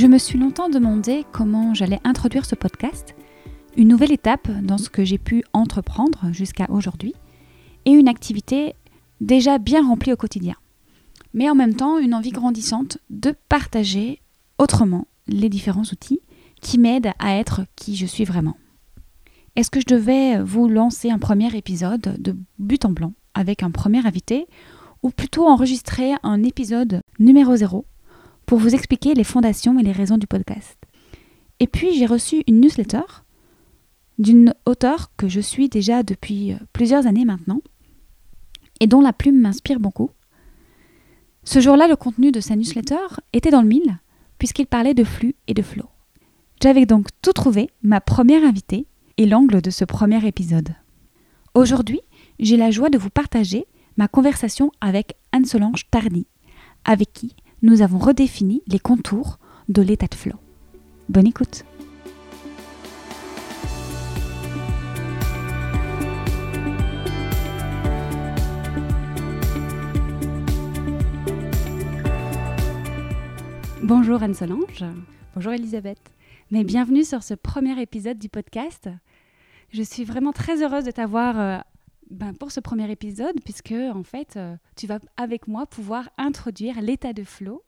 Je me suis longtemps demandé comment j'allais introduire ce podcast, une nouvelle étape dans ce que j'ai pu entreprendre jusqu'à aujourd'hui, et une activité déjà bien remplie au quotidien. Mais en même temps, une envie grandissante de partager autrement les différents outils qui m'aident à être qui je suis vraiment. Est-ce que je devais vous lancer un premier épisode de but en blanc avec un premier invité ou plutôt enregistrer un épisode numéro 0 pour vous expliquer les fondations et les raisons du podcast. Et puis j'ai reçu une newsletter d'une auteure que je suis déjà depuis euh, plusieurs années maintenant et dont la plume m'inspire beaucoup. Ce jour-là, le contenu de sa newsletter était dans le mille puisqu'il parlait de flux et de flow. J'avais donc tout trouvé, ma première invitée et l'angle de ce premier épisode. Aujourd'hui, j'ai la joie de vous partager ma conversation avec Anne-Solange Tardy, avec qui nous avons redéfini les contours de l'état de flow. Bonne écoute Bonjour Anne-Solange. Bonjour Elisabeth. Mais bienvenue sur ce premier épisode du podcast. Je suis vraiment très heureuse de t'avoir euh, ben, pour ce premier épisode, puisque en fait, euh, tu vas avec moi pouvoir introduire l'état de flow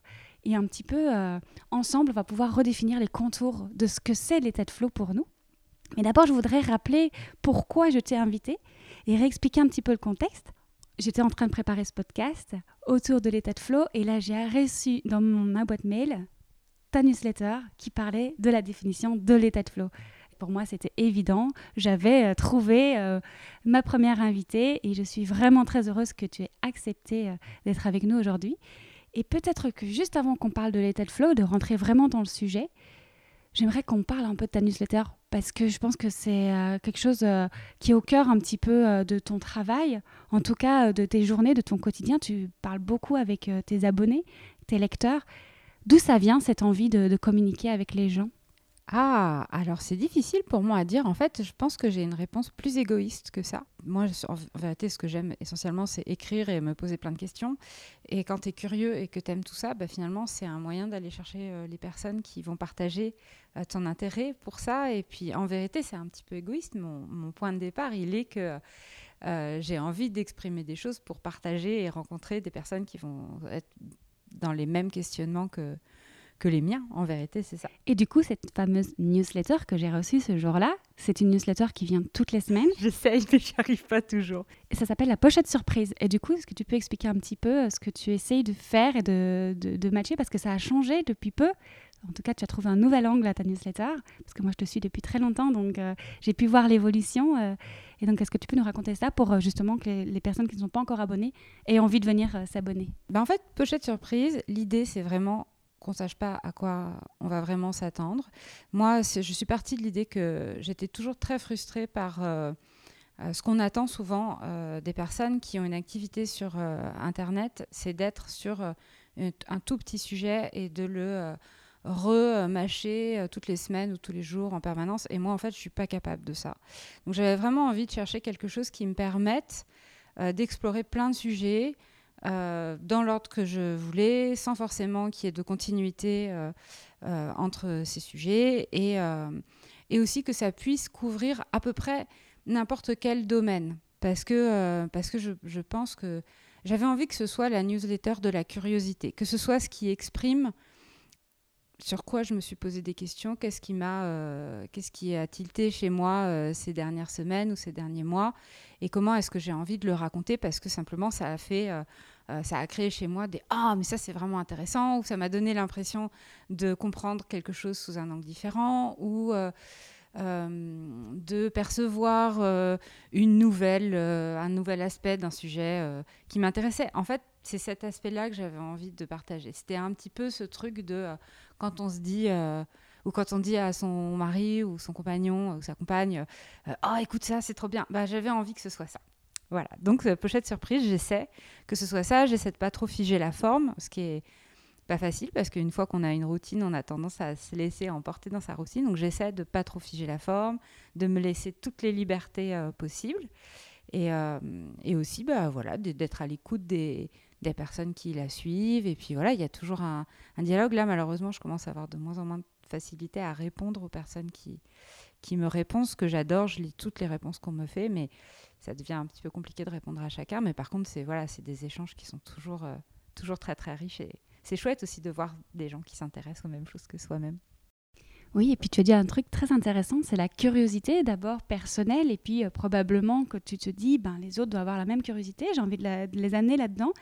et un petit peu euh, ensemble, on va pouvoir redéfinir les contours de ce que c'est l'état de flow pour nous. Mais d'abord, je voudrais rappeler pourquoi je t'ai invité et réexpliquer un petit peu le contexte. J'étais en train de préparer ce podcast autour de l'état de flow et là, j'ai reçu dans ma boîte mail ta newsletter qui parlait de la définition de l'état de flow pour moi, c'était évident. J'avais euh, trouvé euh, ma première invitée et je suis vraiment très heureuse que tu aies accepté euh, d'être avec nous aujourd'hui. Et peut-être que juste avant qu'on parle de de flow, de rentrer vraiment dans le sujet, j'aimerais qu'on parle un peu de ta newsletter parce que je pense que c'est quelque chose qui est au cœur un petit peu de ton travail, en tout cas de tes journées, de ton quotidien. Tu parles beaucoup avec tes abonnés, tes lecteurs. D'où ça vient cette envie de communiquer avec les gens? Ah, alors c'est difficile pour moi à dire. En fait, je pense que j'ai une réponse plus égoïste que ça. Moi, en vérité, ce que j'aime essentiellement, c'est écrire et me poser plein de questions. Et quand tu es curieux et que tu aimes tout ça, bah, finalement, c'est un moyen d'aller chercher euh, les personnes qui vont partager euh, ton intérêt pour ça. Et puis, en vérité, c'est un petit peu égoïste. Mon, point de départ, il est que euh, j'ai envie d'exprimer des choses pour partager et rencontrer des personnes qui vont être dans les mêmes questionnements que, que les miens, en vérité, c'est ça. Et du coup, cette fameuse newsletter que j'ai reçue ce jour-là, c'est une newsletter qui vient toutes les semaines. J'essaye, mais j'y arrive pas toujours. Et ça s'appelle la pochette surprise. Et du coup, est-ce que tu peux expliquer un petit peu euh, ce que tu essayes de faire et de, de, matcher? Parce que ça a changé depuis peu. En tout cas, tu as trouvé un nouvel angle à ta newsletter, parce que moi, je te suis depuis très longtemps, donc euh, j'ai pu voir l'évolution. Euh. et donc, est-ce que tu peux nous raconter ça pour justement que les, personnes qui ne sont pas encore abonnées aient envie de venir s'abonner? Ben, En fait, pochette surprise, l'idée, c'est vraiment qu'on sache pas à quoi on va vraiment s'attendre. Moi, je suis partie de l'idée que j'étais toujours très frustrée par euh, euh, ce qu'on attend souvent euh, des personnes qui ont une activité sur Internet, c'est d'être sur un tout petit sujet et de le remâcher toutes les semaines ou tous les jours en permanence. Et moi, en fait, je suis pas capable de ça. Donc, j'avais vraiment envie de chercher quelque chose qui me permette d'explorer plein de sujets, euh, dans l'ordre que je voulais, sans forcément qu'il y ait de continuité euh, euh, entre ces sujets, et, aussi que ça puisse couvrir à peu près n'importe quel domaine. Parce que, parce que je, pense que j'avais envie que ce soit la newsletter de la curiosité, que ce soit ce qui exprime sur quoi je me suis posé des questions, qu'est-ce qui m'a, qu'est-ce qui a tilté chez moi ces dernières semaines ou ces derniers mois, et comment est-ce que j'ai envie de le raconter parce que simplement ça a fait ça a créé chez moi des ah mais ça c'est vraiment intéressant ou ça m'a donné l'impression de comprendre quelque chose sous un angle différent ou euh, de percevoir une nouvelle, un nouvel aspect d'un sujet qui m'intéressait. En fait, c'est cet aspect-là que j'avais envie de partager. C'était un petit peu ce truc de quand on se dit ou quand on dit à son mari ou son compagnon ou sa compagne oh écoute ça c'est trop bien bah j'avais envie que ce soit ça voilà donc pochette surprise j'essaie que ce soit ça j'essaie de pas trop figer la forme ce qui est pas facile parce qu'une fois qu'on a une routine, on a tendance à se laisser emporter dans sa routine. Donc j'essaie de pas trop figer la forme, de me laisser toutes les libertés euh, possibles et, euh, et, aussi bah, voilà, d'être à l'écoute des, des, personnes qui la suivent. Et puis voilà, il y a toujours un, un, dialogue. Là, malheureusement, je commence à avoir de moins en moins de facilité à répondre aux personnes qui, qui me répondent, ce que j'adore. Je lis toutes les réponses qu'on me fait, mais ça devient un petit peu compliqué de répondre à chacun. Mais par contre, c'est voilà, des échanges qui sont toujours, euh, toujours très très riches et, c'est chouette aussi de voir des gens qui s'intéressent aux mêmes choses que soi-même. Oui, et puis tu as dit un truc très intéressant, c'est la curiosité d'abord personnelle, et puis euh, probablement que tu te dis, ben, les autres doivent avoir la même curiosité, j'ai envie de, les amener là-dedans.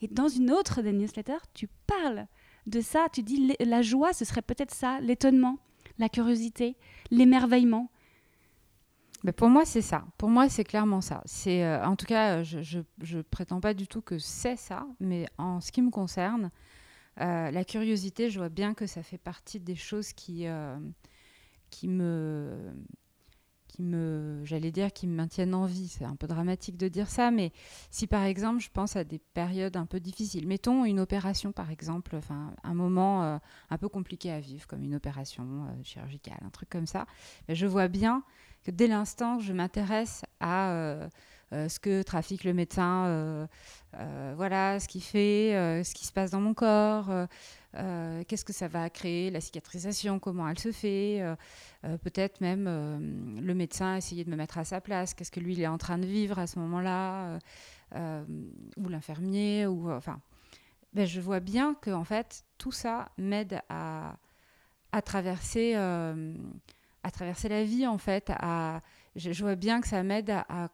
Et dans une autre des newsletters, tu parles de ça, tu dis, la joie, ce serait peut-être ça, l'étonnement, la curiosité, l'émerveillement. Mais pour moi, c'est ça. Pour moi, c'est clairement ça. C'est, euh, en tout cas, je ne prétends pas du tout que c'est ça, mais en ce qui me concerne, euh, la curiosité, je vois bien que ça fait partie des choses qui, euh, qui me, qui me, j'allais dire, qui me maintiennent en vie. C'est un peu dramatique de dire ça, mais si par exemple, je pense à des périodes un peu difficiles, mettons une opération par exemple, enfin un moment un peu compliqué à vivre, comme une opération chirurgicale, un truc comme ça, ben, je vois bien que dès l'instant je m'intéresse à euh, ce que trafique le médecin, euh, euh, voilà, ce qu'il fait, ce qui se passe dans mon corps, qu'est-ce que ça va créer, la cicatrisation, comment elle se fait, peut-être même le médecin essayer de me mettre à sa place, qu'est-ce que lui il est en train de vivre à ce moment-là, ou l'infirmier, ou enfin. Ben, je vois bien que en fait tout ça m'aide à traverser à traverser la vie en fait je, vois bien que ça m'aide à,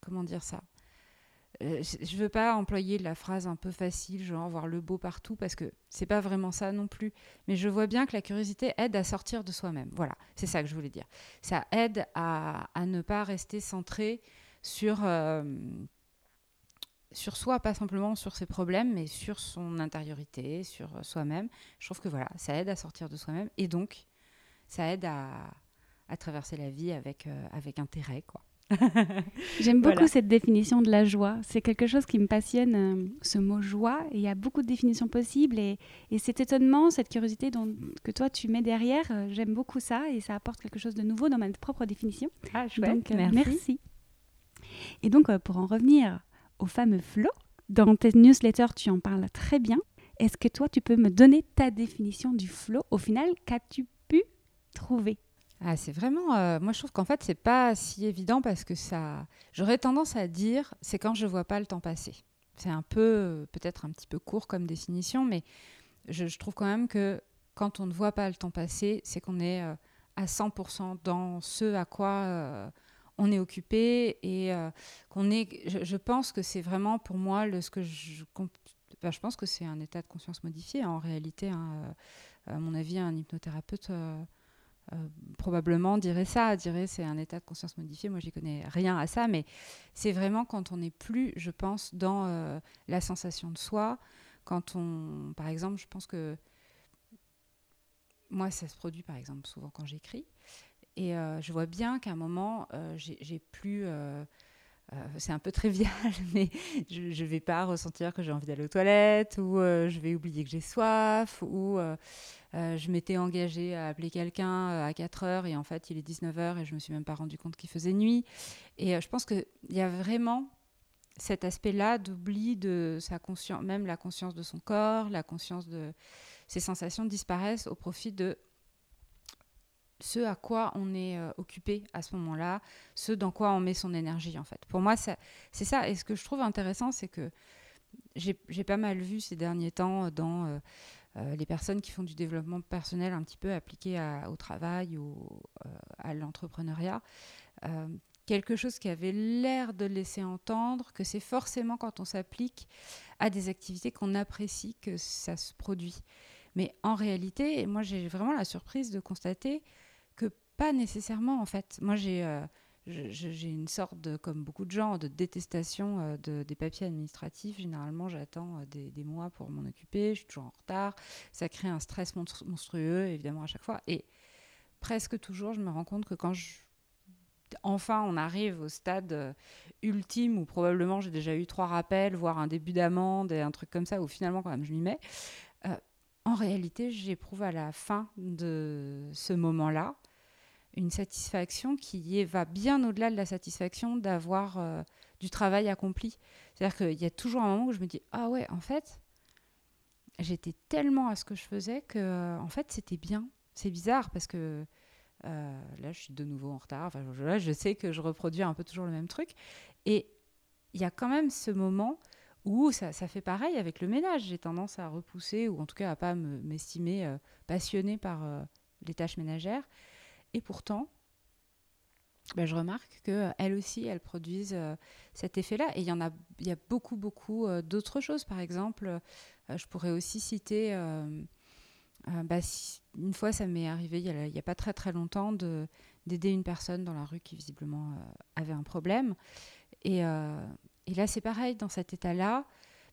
comment dire ça? Euh, je veux pas employer la phrase un peu facile, genre voir le beau partout, parce que c'est pas vraiment ça non plus. Mais je vois bien que la curiosité aide à sortir de soi-même. Voilà, c'est ça que je voulais dire. Ça aide à, ne pas rester centré sur, euh, sur soi, pas simplement sur ses problèmes, mais sur son intériorité, sur soi-même. Je trouve que voilà, ça aide à sortir de soi-même et donc ça aide à, à traverser la vie avec, euh, avec intérêt. Quoi. J'aime beaucoup cette définition de la joie. C'est quelque chose qui me passionne, euh, ce mot joie. il y a beaucoup de définitions possibles. Et, et cet étonnement, cette curiosité dont, que toi tu mets derrière, euh, j'aime beaucoup ça. Et ça apporte quelque chose de nouveau dans ma propre définition. Ah, chouette. Donc, merci. merci. Et donc, pour en revenir au fameux flow, dans tes newsletters, tu en parles très bien. Est-ce que toi, tu peux me donner ta définition du flow Au final, qu'as-tu trouver ah, c'est vraiment. Euh, moi, je trouve qu'en fait, c'est pas si évident parce que ça. J'aurais tendance à dire, c'est quand je vois pas le temps passer. C'est un peu, peut-être un petit peu court comme définition, mais je, trouve quand même que quand on ne voit pas le temps passer, c'est qu'on est euh, à 100% dans ce à quoi euh, on est occupé et qu'on est. Je, pense que c'est vraiment pour moi ce que je. je pense que c'est un état de conscience modifié. En réalité, hein, à mon avis, un hypnothérapeute euh, probablement dirait ça, dirait c'est un état de conscience modifié. Moi, j'y connais rien à ça, mais c'est vraiment quand on n'est plus, je pense, dans euh, la sensation de soi. Quand on, par exemple, je pense que moi, ça se produit par exemple souvent quand j'écris, et euh, je vois bien qu'à un moment, j'ai plus c'est un peu trivial, mais je ne vais pas ressentir que j'ai envie d'aller aux toilettes, ou je vais oublier que j'ai soif, ou euh, je m'étais engagée à appeler quelqu'un euh, à 4 heures et en fait il est 19 heures et je me suis même pas rendu compte qu'il faisait nuit. Et euh, je pense qu'il y a vraiment cet aspect-là d'oubli de sa conscience, même la conscience de son corps, la conscience de ses sensations disparaissent au profit de ce à quoi on est occupé à ce moment-là, ce dans quoi on met son énergie en fait. Pour moi, c'est ça. Et ce que je trouve intéressant, c'est que j'ai pas mal vu ces derniers temps dans euh, les personnes qui font du développement personnel un petit peu appliqué au travail ou euh, à l'entrepreneuriat, euh, quelque chose qui avait l'air de laisser entendre que c'est forcément quand on s'applique à des activités qu'on apprécie que ça se produit. Mais en réalité, moi j'ai vraiment la surprise de constater pas nécessairement en fait. Moi j'ai j'ai une sorte de, comme beaucoup de gens, de détestation euh, de, des papiers administratifs. Généralement, j'attends euh, des, mois pour m'en occuper. Je suis toujours en retard. Ça crée un stress monstrueux, évidemment, à chaque fois. Et presque toujours, je me rends compte que quand enfin on arrive au stade euh, ultime où probablement j'ai déjà eu trois rappels, voire un début d'amende et un truc comme ça, où finalement, quand même, je m'y mets. en réalité, j'éprouve à la fin de ce moment-là une satisfaction qui va bien au-delà de la satisfaction d'avoir euh, du travail accompli. C'est-à-dire qu'il y a toujours un moment où je me dis ah ouais en fait j'étais tellement à ce que je faisais que euh, en fait c'était bien. C'est bizarre parce que euh, là je suis de nouveau en retard. Enfin, je, je sais que je reproduis un peu toujours le même truc et il y a quand même ce moment où ça, ça, fait pareil avec le ménage. J'ai tendance à repousser ou en tout cas à pas m'estimer passionnée par les tâches ménagères. Et pourtant, ben, je remarque qu'elles aussi, elles produisent euh, cet effet-là. Et il y en a, y a beaucoup, beaucoup euh, d'autres choses. Par exemple, euh, je pourrais aussi citer, bah, une fois, ça m'est arrivé il n'y a, pas très très longtemps d'aider une personne dans la rue qui visiblement avait un problème. Et, et là, c'est pareil, dans cet état-là,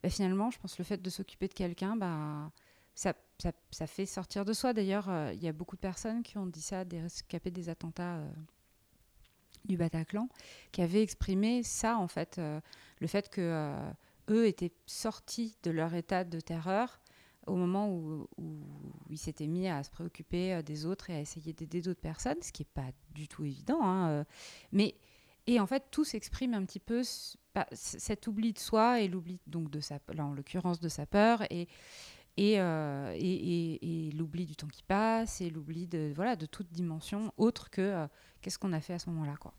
bah, finalement, je pense que le fait de s'occuper de quelqu'un, bah, ça, ça, fait sortir de soi. D'ailleurs, euh, il y a beaucoup de personnes qui ont dit ça, des rescapés des attentats euh, du Bataclan, qui avaient exprimé ça, en fait, euh, le fait que eux étaient sortis de leur état de terreur au moment où, ils s'étaient mis à se préoccuper des autres et à essayer d'aider d'autres personnes, ce qui n'est pas du tout évident. Hein, mais et en fait, tout s'exprime un petit peu cet oubli de soi et l'oubli donc de sa, en l'occurrence de sa peur euh, et, et, et, l'oubli du temps qui passe et l'oubli de, voilà, de toute dimension autre que euh, qu'est-ce qu'on a fait à ce moment-là. Quoi.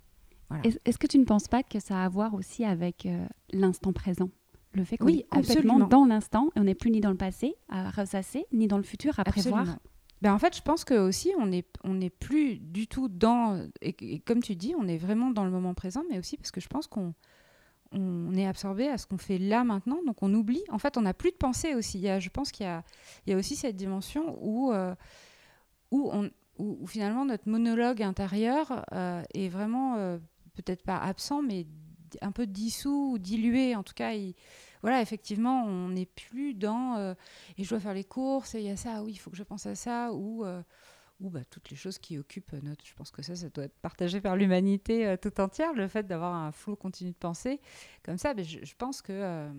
Voilà. Est-ce que tu ne penses pas que ça a à voir aussi avec euh, l'instant présent? Le fait qu'on oui, est complètement absolument. dans l'instant et on n'est plus ni dans le passé à ressasser, ni dans le futur à absolument. prévoir ben en fait, je pense que aussi on n'est on n'est plus du tout dans et, comme tu dis, on est vraiment dans le moment présent, mais aussi parce que je pense qu'on on est absorbé à ce qu'on fait là maintenant, donc on oublie. En fait, on n'a plus de pensée aussi. Il y a, je pense qu'il y y a aussi cette dimension où, euh, où, on, où, finalement notre monologue intérieur euh, est vraiment euh, peut-être pas absent, mais un peu dissous ou dilué. En tout cas, il, voilà, effectivement, on n'est plus dans et je dois faire les courses et il y a ça, oui, il faut que je pense à ça ou ou bah, toutes les choses qui occupent notre. Je pense que ça, ça doit être partagé par l'humanité euh, tout entière, le fait d'avoir un flot continu de pensée comme ça. Mais je, je pense que euh,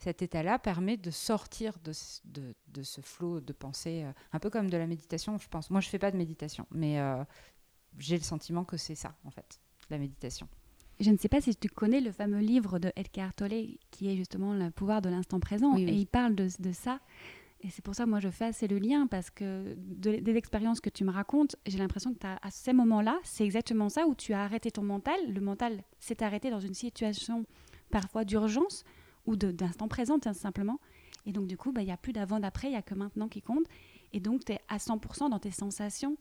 cet état-là permet de sortir de, de, de ce flot de pensée, euh, un peu comme de la méditation, je pense. Moi, je fais pas de méditation, mais euh, j'ai le sentiment que c'est ça, en fait, la méditation. Je ne sais pas si tu connais le fameux livre de Edgar Tolle qui est justement le pouvoir de l'instant présent, Oui, oui. et il parle de, de ça. Et c'est pour ça que moi je fais assez le lien parce que de, des expériences que tu me racontes, j'ai l'impression que à ces moments-là, c'est exactement ça où tu as arrêté ton mental. Le mental s'est arrêté dans une situation parfois d'urgence ou d'instant présent, tout simplement. Et donc du coup, bah, il n'y a plus d'avant, d'après, il n'y a que maintenant qui compte. Et donc tu es à 100% dans tes sensations.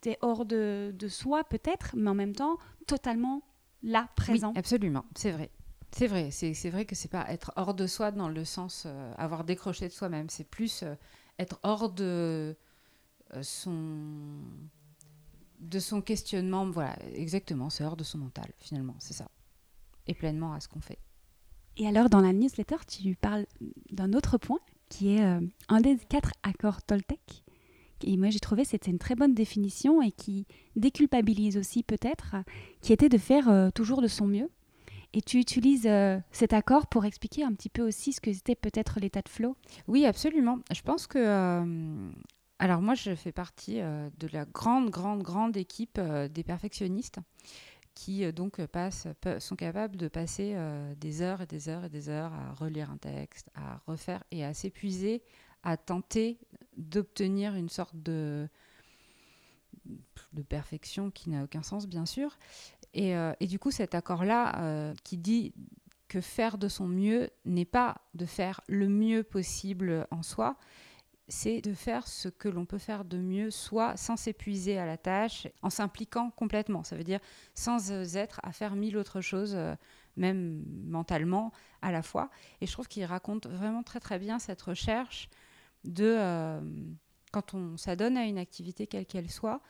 Tu es hors de, de soi peut-être, mais en même temps totalement là, présent. Oui, absolument, c'est vrai. C'est vrai, c'est vrai que c'est pas être hors de soi dans le sens euh, avoir décroché de soi-même, c'est plus euh, être hors de euh, son de son questionnement, voilà, exactement, c'est hors de son mental finalement, c'est ça. Et pleinement à ce qu'on fait. Et alors, dans la newsletter, tu parles d'un autre point qui est euh, un des quatre accords Toltec. Et moi, j'ai trouvé que c'était une très bonne définition et qui déculpabilise aussi peut-être, qui était de faire toujours de son mieux. Et tu utilises euh, cet accord pour expliquer un petit peu aussi ce que c'était peut-être l'état de flow? Oui, absolument. Je pense que euh, alors moi, je fais partie euh, de la grande, grande, grande équipe des perfectionnistes qui donc passent, sont capables de passer des heures et des heures et des heures à relire un texte, à refaire et à s'épuiser, à tenter d'obtenir une sorte de, de perfection qui n'a aucun sens, bien sûr. Et, euh, et du coup, cet accord-là euh, qui dit que faire de son mieux n'est pas de faire le mieux possible en soi, c'est de faire ce que l'on peut faire de mieux, soit sans s'épuiser à la tâche, en s'impliquant complètement. Ça veut dire sans euh, être à faire mille autres choses, même mentalement, à la fois. Et je trouve qu'il raconte vraiment très très bien cette recherche de, quand on s'adonne à une activité quelle qu'elle soit,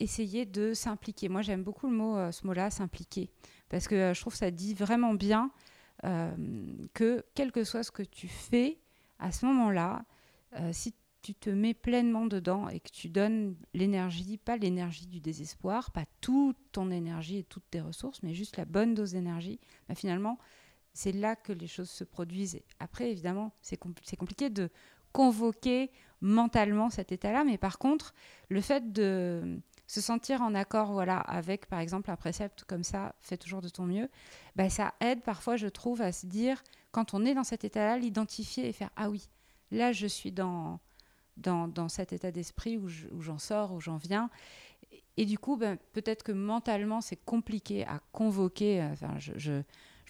essayer de s'impliquer. Moi, j'aime beaucoup le mot, ce mot-là, s'impliquer, parce que je trouve que ça dit vraiment bien que quel que soit ce que tu fais, à ce moment-là, si tu te mets pleinement dedans et que tu donnes l'énergie, pas l'énergie du désespoir, pas toute ton énergie et toutes tes ressources, mais juste la bonne dose d'énergie, bah finalement, c'est là que les choses se produisent. Après, évidemment, c'est compliqué de convoquer mentalement cet état-là, mais par contre, le fait de se sentir en accord voilà, avec, par exemple, un précepte comme ça, fais toujours de ton mieux, bah, ça aide parfois, je trouve, à se dire, quand on est dans cet état-là, l'identifier et faire, ah oui, là, je suis dans dans, cet état d'esprit où j'en sors, où j'en viens. Et, du coup, ben, peut-être que mentalement, c'est compliqué à convoquer. Euh, enfin, je, je,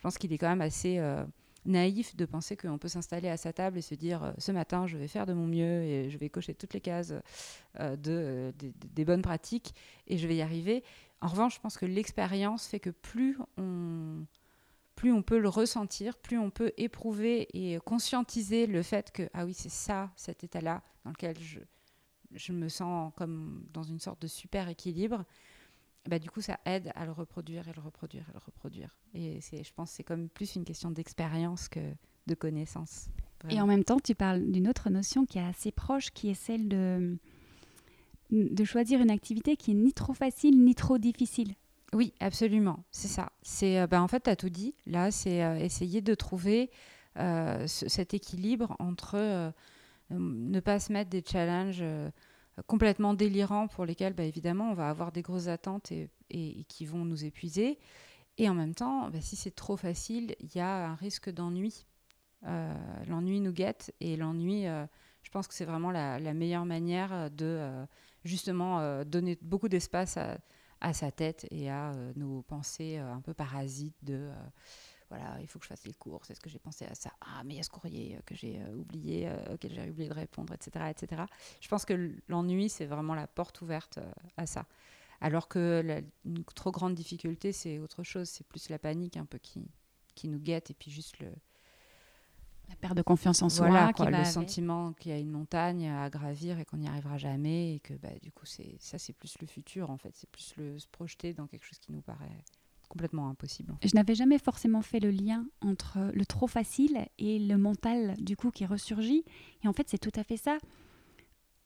pense qu'il est quand même assez euh, naïf de penser qu'on peut s'installer à sa table et se dire euh, ce matin, je vais faire de mon mieux et je vais cocher toutes les cases de, des bonnes pratiques et je vais y arriver. En revanche, je pense que l'expérience fait que plus on plus on peut le ressentir, plus on peut éprouver et conscientiser le fait que, ah oui, c'est ça, cet état-là, dans lequel je, je me sens comme dans une sorte de super équilibre, bah, du coup, ça aide à le reproduire et le reproduire et le reproduire. Et je pense que c'est comme plus une question d'expérience que de connaissance. Et en même temps, tu parles d'une autre notion qui est assez proche, qui est celle de, de choisir une activité qui est ni trop facile ni trop difficile. Oui, absolument, c'est ça. C'est, euh, bah, en fait, tu as tout dit. Là, c'est euh, essayer de trouver euh, cet équilibre entre ne pas se mettre des challenges complètement délirants pour lesquels, bah, évidemment, on va avoir des grosses attentes et, qui vont nous épuiser. Et en même temps, bah, si c'est trop facile, il y a un risque d'ennui. l'ennui nous guette et l'ennui, je pense que c'est vraiment la, meilleure manière de justement donner beaucoup d'espace à à sa tête et à euh, nos pensées euh, un peu parasites de euh, voilà, il faut que je fasse les courses, est-ce que j'ai pensé à ça? Ah, mais il y a ce courrier que j'ai oublié, auquel j'ai oublié de répondre, etc., etc. Je pense que l'ennui, c'est vraiment la porte ouverte à ça. Alors que la, une trop grande difficulté, c'est autre chose, c'est plus la panique un peu qui, qui nous guette et puis juste le, la perte de confiance en soi, voilà, le sentiment qu'il y a une montagne à gravir et qu'on n'y arrivera jamais et que bah, du coup c'est ça c'est plus le futur en fait, c'est plus le se projeter dans quelque chose qui nous paraît complètement impossible. Je n'avais jamais forcément fait le lien entre le trop facile et le mental du coup qui ressurgit et en fait c'est tout à fait ça.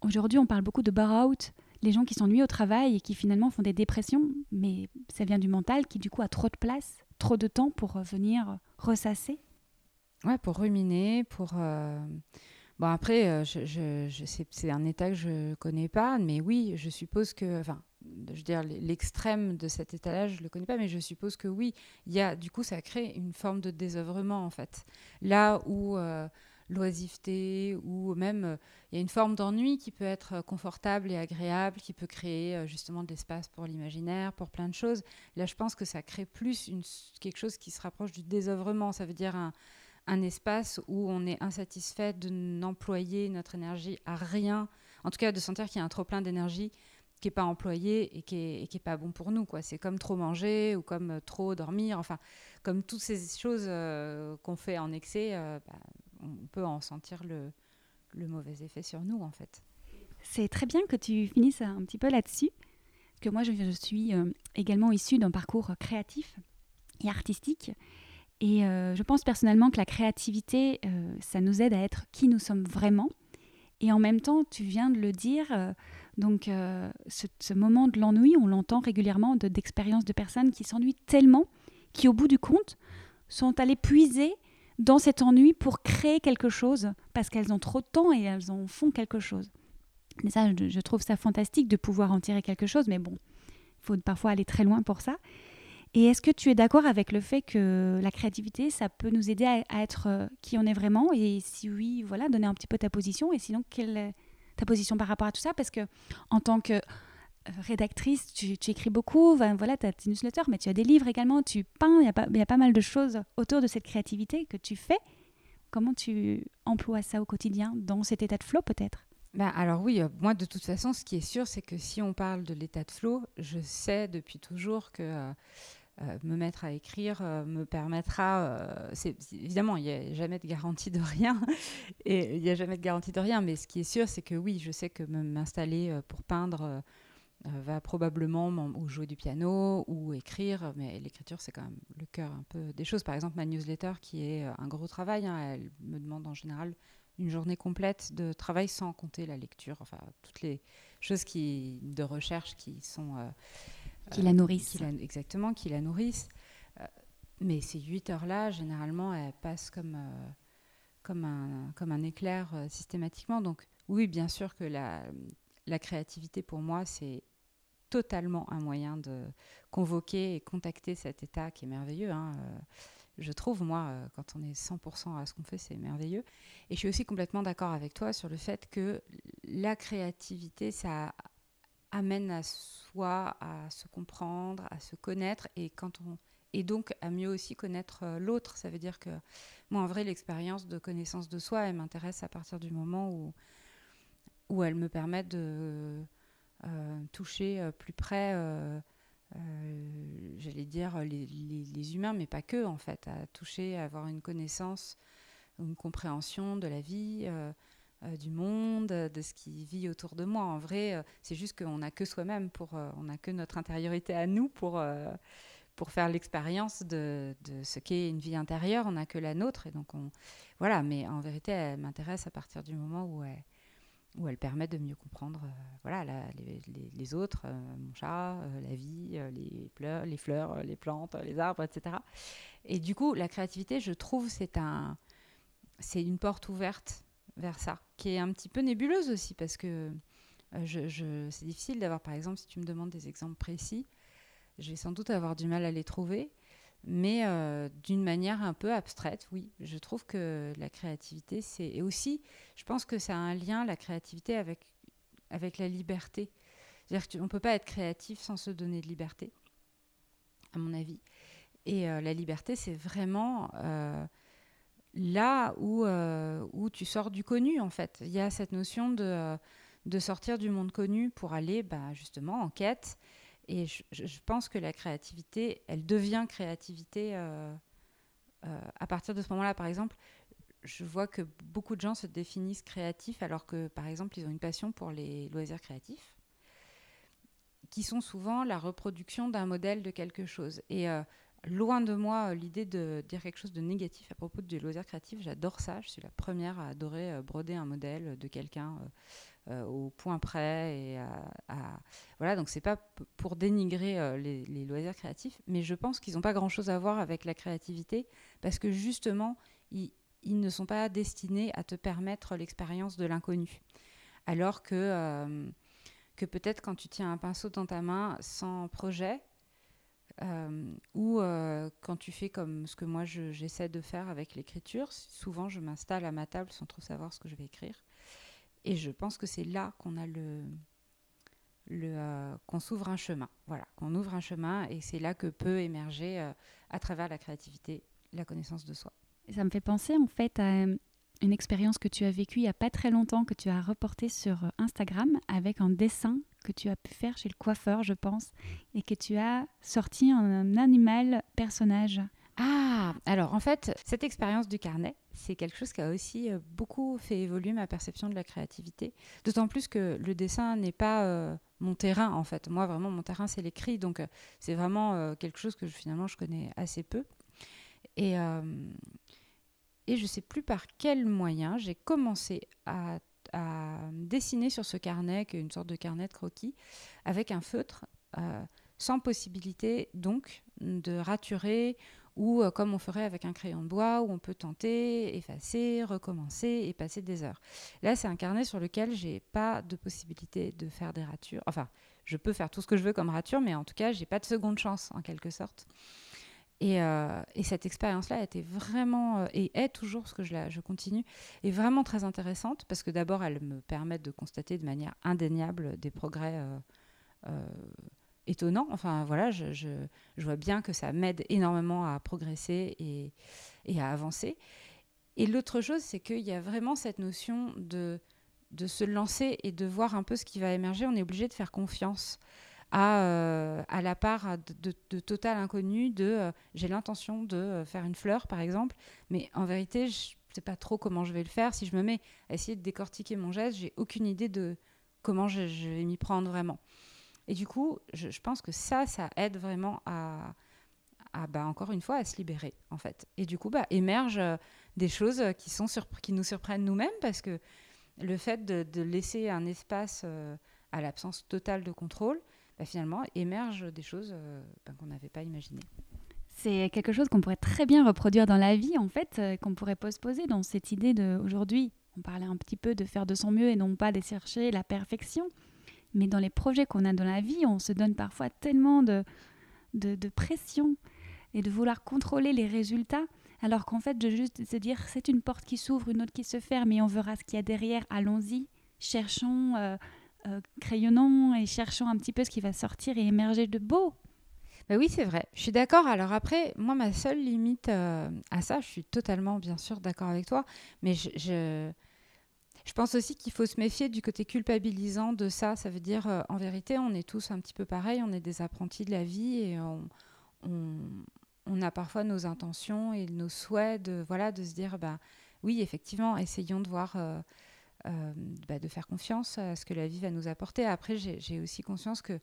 Aujourd'hui on parle beaucoup de burn-out, les gens qui s'ennuient au travail et qui finalement font des dépressions, mais ça vient du mental qui du coup a trop de place, trop de temps pour venir ressasser Ouais, pour ruminer, pour. Euh, bon, après, euh, je, je, c'est un état que je connais pas, mais oui, je suppose que. Enfin, je veux dire, l'extrême de cet état-là, je le connais pas, mais je suppose que oui, il y a. Du coup, ça crée une forme de désœuvrement, en fait. Là où. Euh, l'oisiveté ou même il y a une forme d'ennui qui peut être confortable et agréable, qui peut créer justement de l'espace pour l'imaginaire, pour plein de choses. Là, je pense que ça crée plus quelque chose qui se rapproche du désœuvrement. Ça veut dire un espace où on est insatisfait de n'employer notre énergie à rien, en tout cas de sentir qu'il y a un trop plein d'énergie qui n'est pas employé et qui n'est est pas bon pour nous. quoi. C'est comme trop manger ou comme euh, trop dormir, enfin, comme toutes ces choses euh, qu'on fait en excès, euh, bah, on peut en sentir le, le, mauvais effet sur nous, en fait. C'est très bien que tu finisses un petit peu là-dessus, que moi, je, suis également issue d'un parcours créatif et artistique. Et je pense personnellement que la créativité, ça nous aide à être qui nous sommes vraiment. Et en même temps, tu viens de le dire, euh, donc ce, moment de l'ennui, on l'entend régulièrement d'expériences de, personnes qui s'ennuient tellement, qui au bout du compte sont allées puiser dans cet ennui pour créer quelque chose, parce qu'elles ont trop de temps et elles en font quelque chose. Et ça, je trouve ça fantastique de pouvoir en tirer quelque chose, mais bon, il faut parfois aller très loin pour ça. Et est-ce que tu es d'accord avec le fait que la créativité, ça peut nous aider à, être euh, qui on est vraiment? Et si oui, voilà, donner un petit peu ta position. Et sinon, quelle ta position par rapport à tout ça Parce que en tant que euh, rédactrice, tu, écris beaucoup, voilà, tu as tes newsletters, mais tu as des livres également, tu peins, il y, a pas, y a pas mal de choses autour de cette créativité que tu fais. Comment tu emploies ça au quotidien, dans cet état de flow peut-être? Ben alors oui, euh, moi de toute façon, ce qui est sûr, c'est que si on parle de l'état de flow, je sais depuis toujours que euh, me mettre à écrire euh, me permettra. Euh, c'est, évidemment, il n'y a jamais de garantie de rien, et il n'y a jamais de garantie de rien. Mais ce qui est sûr, c'est que oui, je sais que m'installer pour peindre va probablement ou jouer du piano ou écrire, mais l'écriture c'est quand même le cœur un peu des choses. Par exemple, ma newsletter qui est un gros travail, hein, elle me demande en général une journée complète de travail sans compter la lecture, enfin toutes les choses qui, de recherche qui sont... Euh, qui la nourrissent. exactement, qui la nourrissent. Euh, mais ces 8 heures-là, généralement, elles passent comme, euh, comme, un, comme un éclair systématiquement. Donc oui, bien sûr que la, la créativité, pour moi, c'est totalement un moyen de convoquer et contacter cet état qui est merveilleux. Hein, je trouve, moi, euh, quand on est 100% à ce qu'on fait, c'est merveilleux. Et je suis aussi complètement d'accord avec toi sur le fait que la créativité, ça amène à soi à se comprendre, à se connaître, et quand on donc à mieux aussi connaître euh, l'autre. Ça veut dire que moi, en vrai, l'expérience de connaissance de soi, elle m'intéresse à partir du moment où où elle me permet de euh, toucher plus près euh, j'allais dire, les, humains, mais pas que, en fait, à toucher, à avoir une connaissance, une compréhension de la vie, euh, euh, du monde, de ce qui vit autour de moi. En vrai, c'est juste qu'on n'a que soi-même, pour, on n'a que notre intériorité à nous pour, pour faire l'expérience de, de, ce qu'est une vie intérieure. On n'a que la nôtre, et donc on, voilà. Mais en vérité, elle m'intéresse à partir du moment où elle où elle permet de mieux comprendre euh, voilà, les, autres, euh, mon chat, euh, la vie, les, pleurs, les fleurs, les plantes, les arbres, etc. Et du coup, la créativité, je trouve, c'est un, c'est une porte ouverte vers ça, qui est un petit peu nébuleuse aussi, parce que je, je, c'est difficile d'avoir, par exemple, si tu me demandes des exemples précis, je vais sans doute avoir du mal à les trouver mais euh, d'une manière un peu abstraite, oui. Je trouve que la créativité, c'est... Et aussi, je pense que ça a un lien, la créativité, avec, avec la liberté. C'est-à-dire qu'on ne peut pas être créatif sans se donner de liberté, à mon avis. Et euh, la liberté, c'est vraiment euh, là où, où tu sors du connu, en fait. Il y a cette notion de, de sortir du monde connu pour aller, bah, justement, en quête et je, pense que la créativité, elle devient créativité euh, euh, à partir de ce moment-là. Par exemple, je vois que beaucoup de gens se définissent créatifs alors que, par exemple, ils ont une passion pour les loisirs créatifs, qui sont souvent la reproduction d'un modèle de quelque chose. Et euh, loin de moi l'idée de dire quelque chose de négatif à propos du loisir créatif. J'adore ça. Je suis la première à adorer broder un modèle de quelqu'un euh, au point près. Et à, Voilà, donc c'est pas pour dénigrer euh, les, loisirs créatifs, mais je pense qu'ils n'ont pas grand-chose à voir avec la créativité, parce que justement, ils, ne sont pas destinés à te permettre l'expérience de l'inconnu. Alors que, euh, que peut-être quand tu tiens un pinceau dans ta main sans projet, ou quand tu fais comme ce que moi j'essaie de faire avec l'écriture, souvent je m'installe à ma table sans trop savoir ce que je vais écrire. Et je pense que c'est là qu'on a le, euh, qu'on s'ouvre un chemin. Voilà, qu'on ouvre un chemin et c'est là que peut émerger euh, à travers la créativité la connaissance de soi. Ça me fait penser en fait à euh, une expérience que tu as vécue il n'y a pas très longtemps, que tu as reportée sur Instagram avec un dessin que tu as pu faire chez le coiffeur, je pense, et que tu as sorti un animal personnage. Ah, alors en fait, cette expérience du carnet, c'est quelque chose qui a aussi euh, beaucoup fait évoluer ma perception de la créativité. D'autant plus que le dessin n'est pas euh, mon terrain, en fait. Moi, vraiment, mon terrain, c'est l'écrit. Donc, euh, c'est vraiment quelque chose que finalement, je connais assez peu. Et, et je ne sais plus par quel moyen j'ai commencé à, à, dessiner sur ce carnet, qui est une sorte de carnet de croquis, avec un feutre, sans possibilité donc de raturer ou euh, comme on ferait avec un crayon de bois, où on peut tenter, effacer, recommencer et passer des heures. Là, c'est un carnet sur lequel j'ai pas de possibilité de faire des ratures. Enfin, je peux faire tout ce que je veux comme rature, mais en tout cas, j'ai pas de seconde chance en quelque sorte. Et, euh, cette expérience-là était vraiment, euh, et est toujours, parce que je, continue, est vraiment très intéressante, parce que d'abord, elle me permet de constater de manière indéniable des progrès étonnant. Enfin, voilà, je, vois bien que ça m'aide énormément à progresser et, et à avancer. Et l'autre chose, c'est qu'il y a vraiment cette notion de se lancer et de voir un peu ce qui va émerger. On est obligé de faire confiance à, euh, à la part de, total inconnu de euh, j'ai l'intention de euh, faire une fleur, par exemple, mais en vérité, je ne sais pas trop comment je vais le faire. Si je me mets à essayer de décortiquer mon geste, j'ai aucune idée de comment je vais m'y prendre vraiment. Et du coup, je, pense que ça, ça aide vraiment à, bah, encore une fois, à se libérer, en fait. Et du coup, bah, émergent des choses qui, sont qui nous surprennent nous-mêmes parce que le fait de, laisser un espace à l'absence totale de contrôle, bah, finalement, émergent des choses euh, bah, qu'on n'avait pas imaginées. C'est quelque chose qu'on pourrait très bien reproduire dans la vie, en fait, qu'on pourrait poser dans cette idée de aujourd'hui. On parlait un petit peu de faire de son mieux et non pas de chercher la perfection. Mais dans les projets qu'on a dans la vie, on se donne parfois tellement de, de, pression et de vouloir contrôler les résultats, alors qu'en fait, de juste se dire c'est une porte qui s'ouvre, une autre qui se ferme, et on verra ce qu'il y a derrière, allons-y, cherchons, euh, euh, crayonnons et cherchons un petit peu ce qui va sortir et émerger de beau. Bah oui, c'est vrai. Je suis d'accord. Alors après, moi, ma seule limite euh, à ça, je suis totalement, bien sûr, d'accord avec toi, mais je je pense aussi qu'il faut se méfier du côté culpabilisant de ça. Ça veut dire, euh, en vérité, on est tous un petit peu pareil, on est des apprentis de la vie et on, a parfois nos intentions et nos souhaits de, voilà, de se dire, bah, oui, effectivement, essayons de voir, euh, euh, bah, de faire confiance à ce que la vie va nous apporter. Après, j'ai aussi conscience que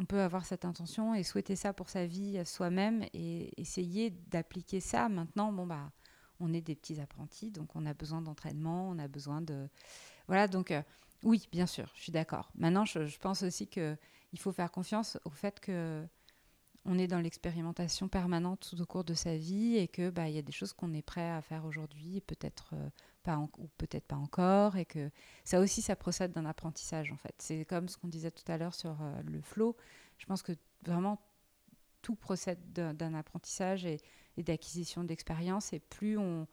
on peut avoir cette intention et souhaiter ça pour sa vie soi-même et essayer d'appliquer ça. Maintenant, bon, bah, on est des petits apprentis, donc on a besoin d'entraînement, on a besoin de... Voilà, donc euh, oui, bien sûr, je suis d'accord. Maintenant, je, pense aussi qu'il faut faire confiance au fait que on est dans l'expérimentation permanente tout au cours de sa vie et que bah il y a des choses qu'on est prêt à faire aujourd'hui peut-être euh, ou peut-être pas encore et que ça aussi ça procède d'un apprentissage en fait c'est comme ce qu'on disait tout à l'heure sur euh, le flow je pense que vraiment tout procède d'un apprentissage et, d'acquisition d'expérience. Et plus on,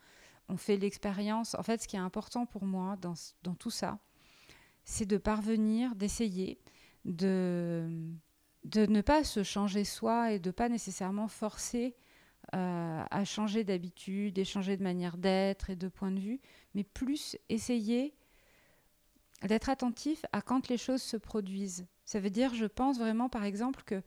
fait l'expérience, en fait, ce qui est important pour moi dans, tout ça, c'est de parvenir, d'essayer de, de ne pas se changer soi et de pas nécessairement forcer à changer d'habitude, changer de manière d'être et de point de vue, mais plus essayer d'être attentif à quand les choses se produisent. Ça veut dire, je pense vraiment, par exemple, que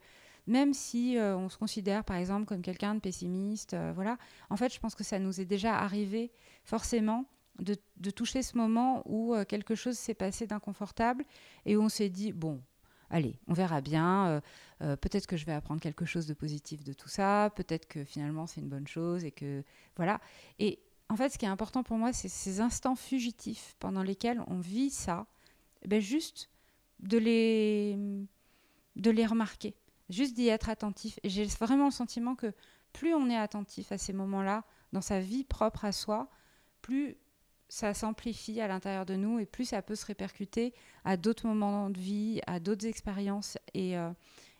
même si euh, on se considère par exemple comme quelqu'un de pessimiste, euh, voilà, en fait, je pense que ça nous est déjà arrivé forcément de, toucher ce moment où euh, quelque chose s'est passé d'inconfortable et où on s'est dit bon. Allez, on verra bien. peut-être que je vais apprendre quelque chose de positif de tout ça. Peut-être que finalement c'est une bonne chose et que voilà. Et en fait, ce qui est important pour moi, c'est ces instants fugitifs pendant lesquels on vit ça. Ben juste de les de les remarquer juste d'y être attentif. Et j'ai vraiment le sentiment que plus on est attentif à ces moments-là, dans sa vie propre à soi, plus ça s'amplifie à l'intérieur de nous et plus ça peut se répercuter à d'autres moments de vie, à d'autres expériences. Et, euh,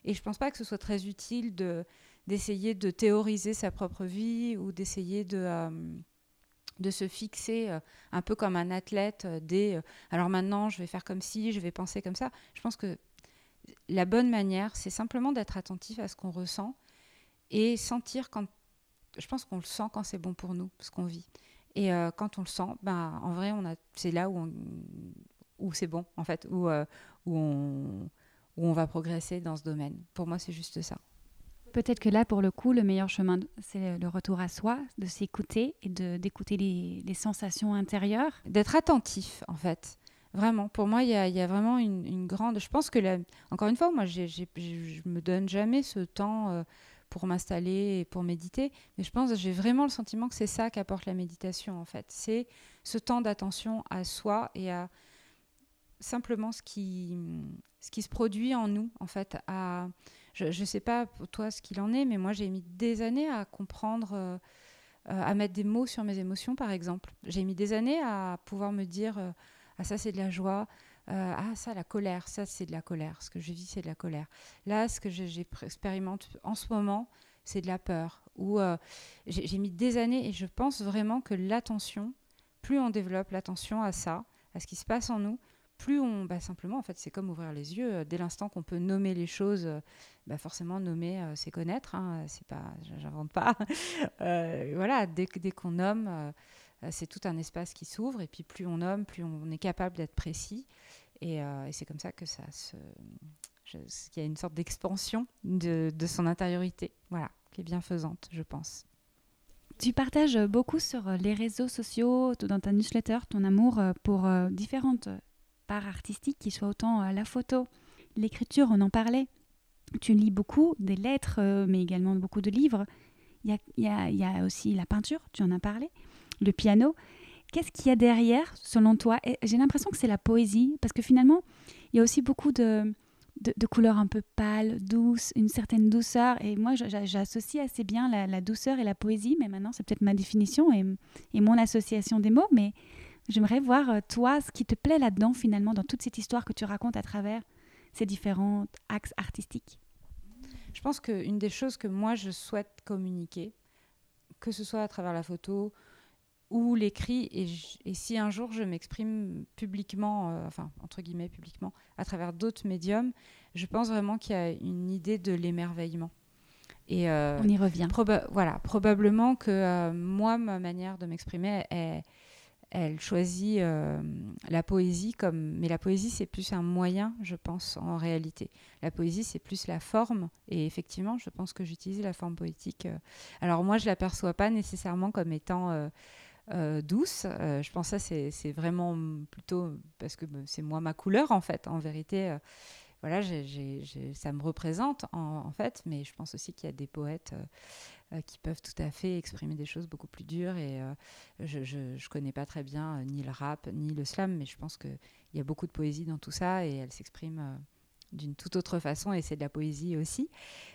et je ne pense pas que ce soit très utile de, d'essayer de théoriser sa propre vie ou d'essayer de, euh, de se fixer euh, un peu comme un athlète des alors maintenant je vais faire comme si, je vais penser comme ça. Je pense que la bonne manière, c'est simplement d'être attentif à ce qu'on ressent et sentir quand. Je pense qu'on le sent quand c'est bon pour nous, ce qu'on vit. Et euh, quand on le sent, ben, en vrai, on a, c'est là où, où c'est bon, en fait, où, euh, où, on, où on va progresser dans ce domaine. Pour moi, c'est juste ça. Peut-être que là, pour le coup, le meilleur chemin, c'est le retour à soi, de s'écouter et de, d'écouter les, les sensations intérieures. D'être attentif, en fait. Vraiment, pour moi, il y a, vraiment une, grande. Je pense que, encore une fois, moi, je ne me donne jamais ce temps euh, pour m'installer et pour méditer, mais je pense j'ai vraiment le sentiment que c'est ça qu'apporte la méditation, en fait. C'est ce temps d'attention à soi et à simplement ce qui, ce qui se produit en nous, en fait. À, je ne sais pas pour toi ce qu'il en est, mais moi, j'ai mis des années à comprendre. Euh, euh, à mettre des mots sur mes émotions, par exemple. J'ai mis des années à pouvoir me dire ah ça c'est de la joie, euh, ah ça la colère, ça c'est de la colère, ce que je vis c'est de la colère. Là ce que j'expérimente en ce moment c'est de la peur. Ou euh, j'ai mis des années et je pense vraiment que l'attention, plus on développe l'attention à ça, à ce qui se passe en nous, plus on, bah, simplement, en fait, c'est comme ouvrir les yeux. Dès l'instant qu'on peut nommer les choses, bah, forcément, nommer, euh, c'est connaître. Hein, c'est pas, j'invente pas. voilà, dès, dès qu'on nomme, euh, c'est tout un espace qui s'ouvre et puis plus on nomme, plus on est capable d'être précis. Et, euh, c'est comme ça que ça qu'il y a une sorte d'expansion de, son intériorité, voilà, qui est bienfaisante, je pense. Tu partages beaucoup sur les réseaux sociaux, dans ta newsletter, ton amour pour euh, différentes parts artistiques, qui soient autant la photo, l'écriture, on en parlait. Tu lis beaucoup, des lettres, euh, mais également beaucoup de livres. Il y a, aussi la peinture, tu en as parlé, le piano. Qu'est-ce qu'il y a derrière, selon toi? J'ai l'impression que c'est la poésie, parce que finalement, il y a aussi beaucoup de, de, couleurs un peu pâles, douces, une certaine douceur. Et moi, j'associe assez bien la, douceur et la poésie, mais maintenant, c'est peut-être ma définition et, mon association des mots. Mais j'aimerais voir, euh, toi, ce qui te plaît là-dedans, finalement, dans toute cette histoire que tu racontes à travers ces différents axes artistiques. Je pense qu'une des choses que moi, je souhaite communiquer, que ce soit à travers la photo, ou l'écrit, et, et, si un jour je m'exprime publiquement, euh, enfin entre guillemets publiquement, à travers d'autres médiums, je pense vraiment qu'il y a une idée de l'émerveillement. Et euh, On y revient. voilà, probablement que euh, moi, ma manière de m'exprimer, elle, elle, choisit la poésie comme, mais la poésie c'est plus un moyen, je pense en réalité. La poésie c'est plus la forme, et effectivement, je pense que j'utilise la forme poétique. alors moi, je l'aperçois pas nécessairement comme étant euh, douce. Euh, je pense que ça, c'est vraiment plutôt parce que bah, c'est moi ma couleur, en fait. En vérité, euh, voilà, ça me représente, en, fait. Mais je pense aussi qu'il y a des poètes qui peuvent tout à fait exprimer des choses beaucoup plus dures. Et je ne connais pas très bien ni le rap, ni le slam, mais je pense qu'il y a beaucoup de poésie dans tout ça et elle s'exprime d'une toute autre façon et c'est de la poésie aussi.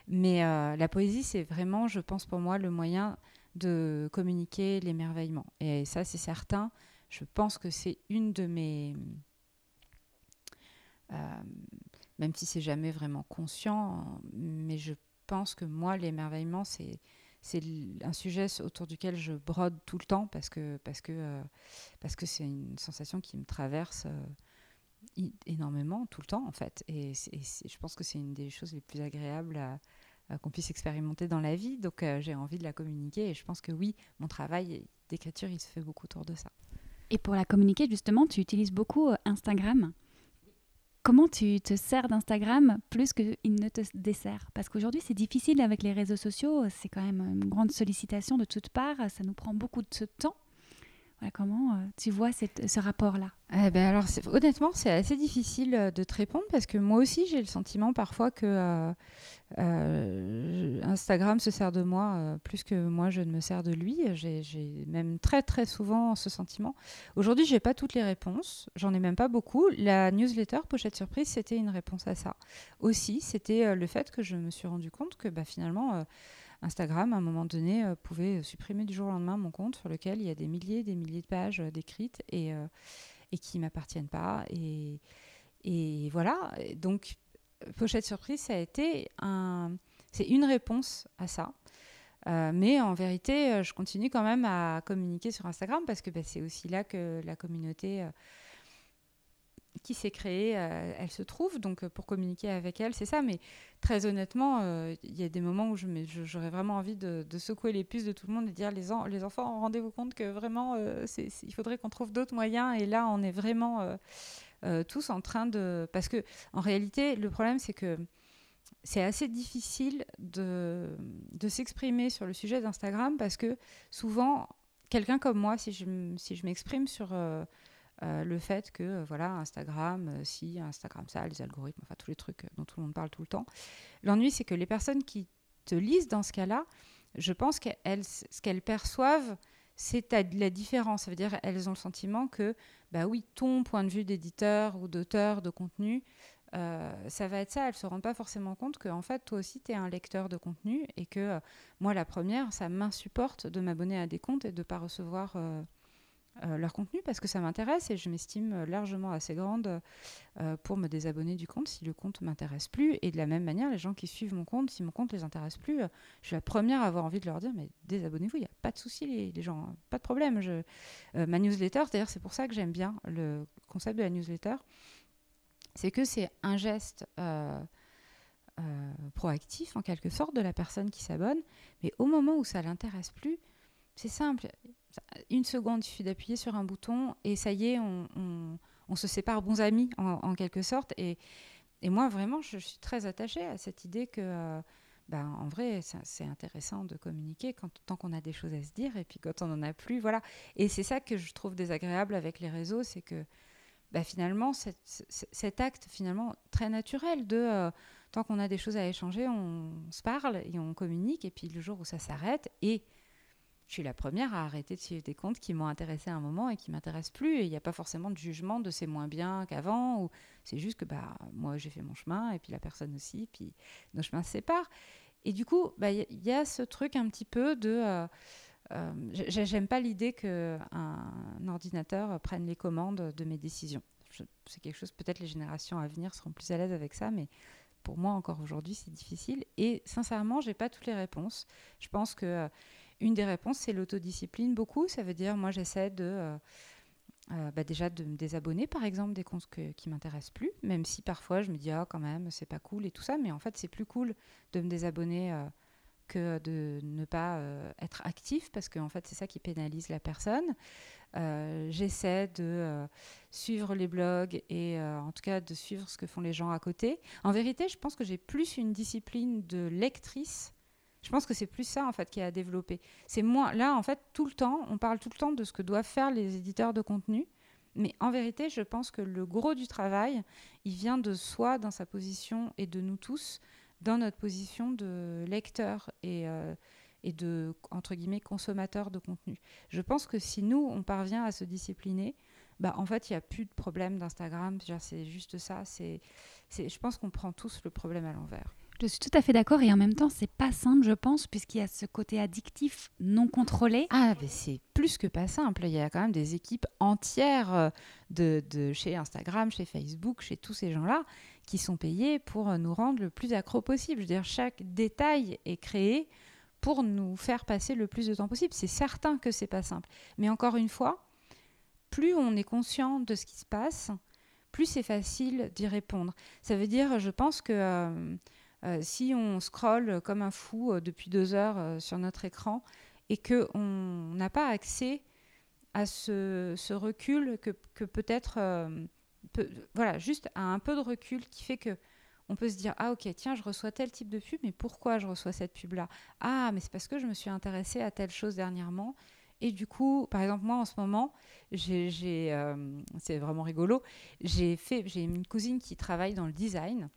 Mais la poésie, c'est vraiment, je pense pour moi, le moyen de communiquer l'émerveillement. Et ça, c'est certain. Je pense que c'est une de mes... Euh, même si c'est jamais vraiment conscient, mais je pense que moi, l'émerveillement, c'est c'est un sujet autour duquel je brode tout le temps parce que parce que euh, parce que c'est une sensation qui me traverse euh, énormément tout le temps en fait et, et je pense que c'est une des choses les plus agréables à, qu'on puisse expérimenter dans la vie. Donc euh, j'ai envie de la communiquer et je pense que oui, mon travail d'écriture, il se fait beaucoup autour de ça. Et pour la communiquer, justement, tu utilises beaucoup euh, Instagram. Comment tu te sers d'Instagram plus qu'il ne te dessert? Parce qu'aujourd'hui, c'est difficile avec les réseaux sociaux. C'est quand même une grande sollicitation de toutes parts. Ça nous prend beaucoup de temps comment euh, tu vois ce rapport-là? Eh ben alors, honnêtement, c'est assez difficile euh, de te répondre parce que moi aussi, j'ai le sentiment parfois que euh, Instagram se sert de moi plus que moi, je ne me sers de lui. J'ai même très, très souvent ce sentiment. Aujourd'hui, je n'ai pas toutes les réponses. J'en ai même pas beaucoup. La newsletter Pochette Surprise, c'était une réponse à ça. Aussi, c'était le fait que je me suis rendu compte que bah, finalement Instagram, à un moment donné, euh, pouvait supprimer du jour au lendemain mon compte sur lequel il y a des milliers et des milliers de pages euh, décrites et, euh, qui ne m'appartiennent pas. Et, et voilà, donc Pochette Surprise, ça a été un... C'est une réponse à ça. mais en vérité, je continue quand même à communiquer sur Instagram parce que bah, c'est aussi là que la communauté qui s'est créée, euh, elle se trouve. Donc, euh, pour communiquer avec elle, c'est ça. Mais très honnêtement, euh, il y a des moments où j'aurais vraiment envie de, secouer les puces de tout le monde et dire les, les enfants, rendez-vous compte que vraiment, il faudrait qu'on trouve d'autres moyens. Et là, on est vraiment tous en train de. Parce que, en réalité, le problème, c'est que c'est assez difficile de, de s'exprimer sur le sujet d'Instagram parce que souvent, quelqu'un comme moi, si je, si je m'exprime sur euh, le fait que euh, voilà Instagram, euh, si Instagram ça, les algorithmes, enfin tous les trucs dont tout le monde parle tout le temps. L'ennui, c'est que les personnes qui te lisent dans ce cas-là, je pense qu'elles, ce qu'elles perçoivent, c'est la différence. Ça veut dire elles ont le sentiment que, bah oui, ton point de vue d'éditeur ou d'auteur de contenu, ça va être ça. Elles ne se rendent pas forcément compte que, en fait, toi aussi, tu es un lecteur de contenu et que moi, la première, ça m'insupporte de m'abonner à des comptes et de ne pas recevoir euh, leur contenu parce que ça m'intéresse et je m'estime largement assez grande euh, pour me désabonner du compte si le compte m'intéresse plus. Et de la même manière, les gens qui suivent mon compte, si mon compte les intéresse plus, euh, je suis la première à avoir envie de leur dire mais désabonnez-vous, il n'y a pas de souci les, gens, hein, pas de problème. Je, ma newsletter, d'ailleurs c'est pour ça que j'aime bien le concept de la newsletter, c'est que c'est un geste proactif en quelque sorte de la personne qui s'abonne, mais au moment où ça l'intéresse plus, c'est simple une seconde, il suffit d'appuyer sur un bouton et ça y est, on, se sépare bons amis en, quelque sorte. Et, moi, vraiment, je, suis très attachée à cette idée que, euh, ben, en vrai, c'est intéressant de communiquer quand, tant qu'on a des choses à se dire et puis quand on n'en a plus, voilà. Et c'est ça que je trouve désagréable avec les réseaux, c'est que bah, finalement, cet acte finalement très naturel de euh, tant qu'on a des choses à échanger, on, se parle et on communique. Et puis le jour où ça s'arrête, et suis la première à arrêter de suivre des comptes qui m'ont intéressé à un moment et qui m'intéressent plus. Et il n'y a pas forcément de jugement de c'est moins bien qu'avant. Ou c'est juste que bah moi j'ai fait mon chemin et puis la personne aussi, puis nos chemins se séparent. Et du coup, bah, il y, a ce truc un petit peu de euh, euh, j'aime pas l'idée qu'un ordinateur prenne les commandes de mes décisions. C'est quelque chose, peut-être les générations à venir seront plus à l'aise avec ça, mais pour moi, encore aujourd'hui, c'est difficile. Et sincèrement, j'ai pas toutes les réponses. Je pense que euh, une des réponses, c'est l'autodiscipline. Beaucoup, ça veut dire, moi, j'essaie de. Euh, bah, déjà de me désabonner par exemple des comptes que, qui m'intéressent plus même si parfois je me dis ah quand même c'est pas cool et tout ça mais en fait c'est plus cool de me désabonner que de ne pas euh, être actif, parce qu'en fait, c'est ça qui pénalise la personne. Euh, j'essaie de euh, suivre les blogs et en tout cas de suivre ce que font les gens à côté. En vérité, je pense que j'ai plus une discipline de lectrice. Je pense que c'est plus ça en fait qui a développé. C'est moins là en fait tout le temps, on parle tout le temps de ce que doivent faire les éditeurs de contenu. Mais en vérité, je pense que le gros du travail, il vient de soi dans sa position et de nous tous dans notre position de lecteur et, euh, de, entre guillemets, consommateur de contenu. Je pense que si nous, on parvient à se discipliner, bah, en fait, il n'y a plus de problème d'Instagram. C'est juste ça. C'est, je pense qu'on prend tous le problème à l'envers. Je suis tout à fait d'accord et en même temps, c'est pas simple, je pense, puisqu'il y a ce côté addictif non contrôlé. Ah, mais c'est plus que pas simple. Il y a quand même des équipes entières euh, de, de chez Instagram, chez Facebook, chez tous ces gens-là qui sont payés pour nous rendre le plus accro possible. Je veux dire, chaque détail est créé pour nous faire passer le plus de temps possible. C'est certain que c'est pas simple. Mais encore une fois, plus on est conscient de ce qui se passe, plus c'est facile d'y répondre. Ça veut dire, je pense que euh, euh, si on scrolle comme un fou euh, depuis deux heures sur notre écran et qu'on n'a pas accès à ce, recul que, peut-être voilà, juste à un peu de recul qui fait que on peut se dire ah ok tiens je reçois tel type de pub mais pourquoi je reçois cette pub là ah mais c'est parce que je me suis intéressée à telle chose dernièrement. Et du coup par exemple moi en ce moment j'ai euh, c'est vraiment rigolo j'ai fait j'ai une cousine qui travaille dans le design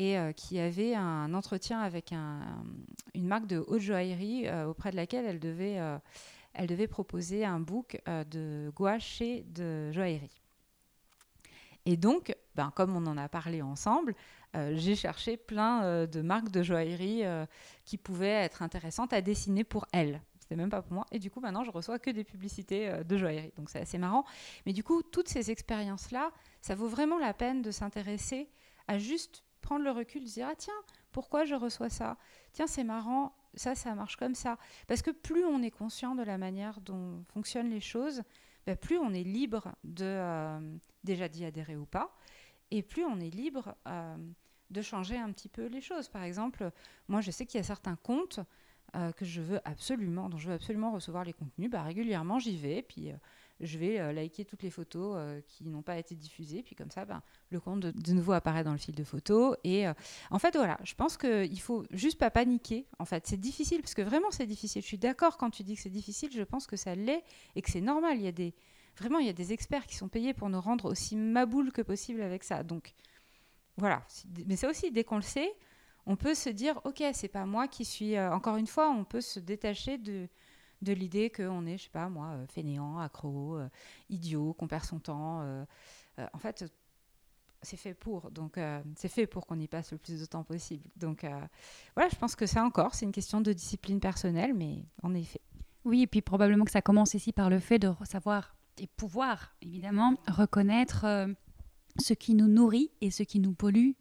et euh, qui avait un entretien avec un, une marque de haute joaillerie euh, auprès de laquelle elle devait elle devait proposer un book de gouache et de joaillerie et donc, ben, comme on en a parlé ensemble, euh, j'ai cherché plein euh, de marques de joaillerie euh, qui pouvaient être intéressantes à dessiner pour elles. C'était même pas pour moi. Et du coup, maintenant, je reçois que des publicités de joaillerie. Donc, c'est assez marrant. Mais du coup, toutes ces expériences-là, ça vaut vraiment la peine de s'intéresser à juste prendre le recul, se dire ah tiens, pourquoi je reçois ça? Tiens, c'est marrant, ça, ça marche comme ça. Parce que plus on est conscient de la manière dont fonctionnent les choses, ben, plus on est libre de euh, déjà d'y adhérer ou pas, et plus on est libre euh, de changer un petit peu les choses. Par exemple, moi je sais qu'il y a certains comptes euh, que je veux absolument, dont je veux absolument recevoir les contenus, bah, régulièrement j'y vais, puis je vais liker toutes les photos qui n'ont pas été diffusées, puis comme ça, ben, le compte de, nouveau apparaît dans le fil de photos. Et en fait, voilà, je pense qu'il faut juste pas paniquer. En fait, c'est difficile, parce que vraiment c'est difficile. Je suis d'accord quand tu dis que c'est difficile, je pense que ça l'est et que c'est normal. Il y a des, vraiment, il y a des experts qui sont payés pour nous rendre aussi maboule que possible avec ça. Donc, voilà. Mais ça aussi, dès qu'on le sait, on peut se dire, ok, c'est pas moi qui suis. encore une fois, on peut se détacher de de l'idée qu'on est, je sais pas moi, euh, fainéant, accro, euh, idiot, qu'on perd son temps. Euh, en fait, c'est fait pour, donc c'est fait pour qu'on y passe le plus de temps possible. Donc voilà, je pense que ça encore, c'est une question de discipline personnelle, mais en effet. Oui, et puis probablement que ça commence ici par le fait de savoir et pouvoir, évidemment, reconnaître ce qui nous nourrit et ce qui nous pollue.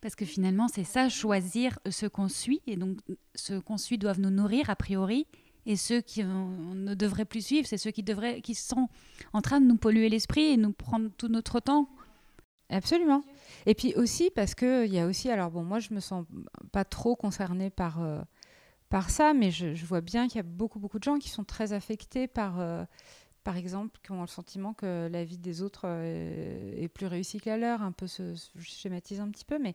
Parce que finalement, c'est ça, choisir ce qu'on suit. Et donc, ce qu'on suit doivent nous nourrir, a priori. Et ceux qui ne devraient plus suivre, c'est ceux qui, devraient, qui sont en train de nous polluer l'esprit et nous prendre tout notre temps. Absolument. Et puis aussi parce qu'il y a aussi, alors bon, moi je me sens pas trop concernée par, euh, par ça, mais je, vois bien qu'il y a beaucoup, beaucoup de gens qui sont très affectés par, euh, par exemple, qui ont le sentiment que la vie des autres euh, est plus réussie que la leur, un peu, se, schématise un petit peu, mais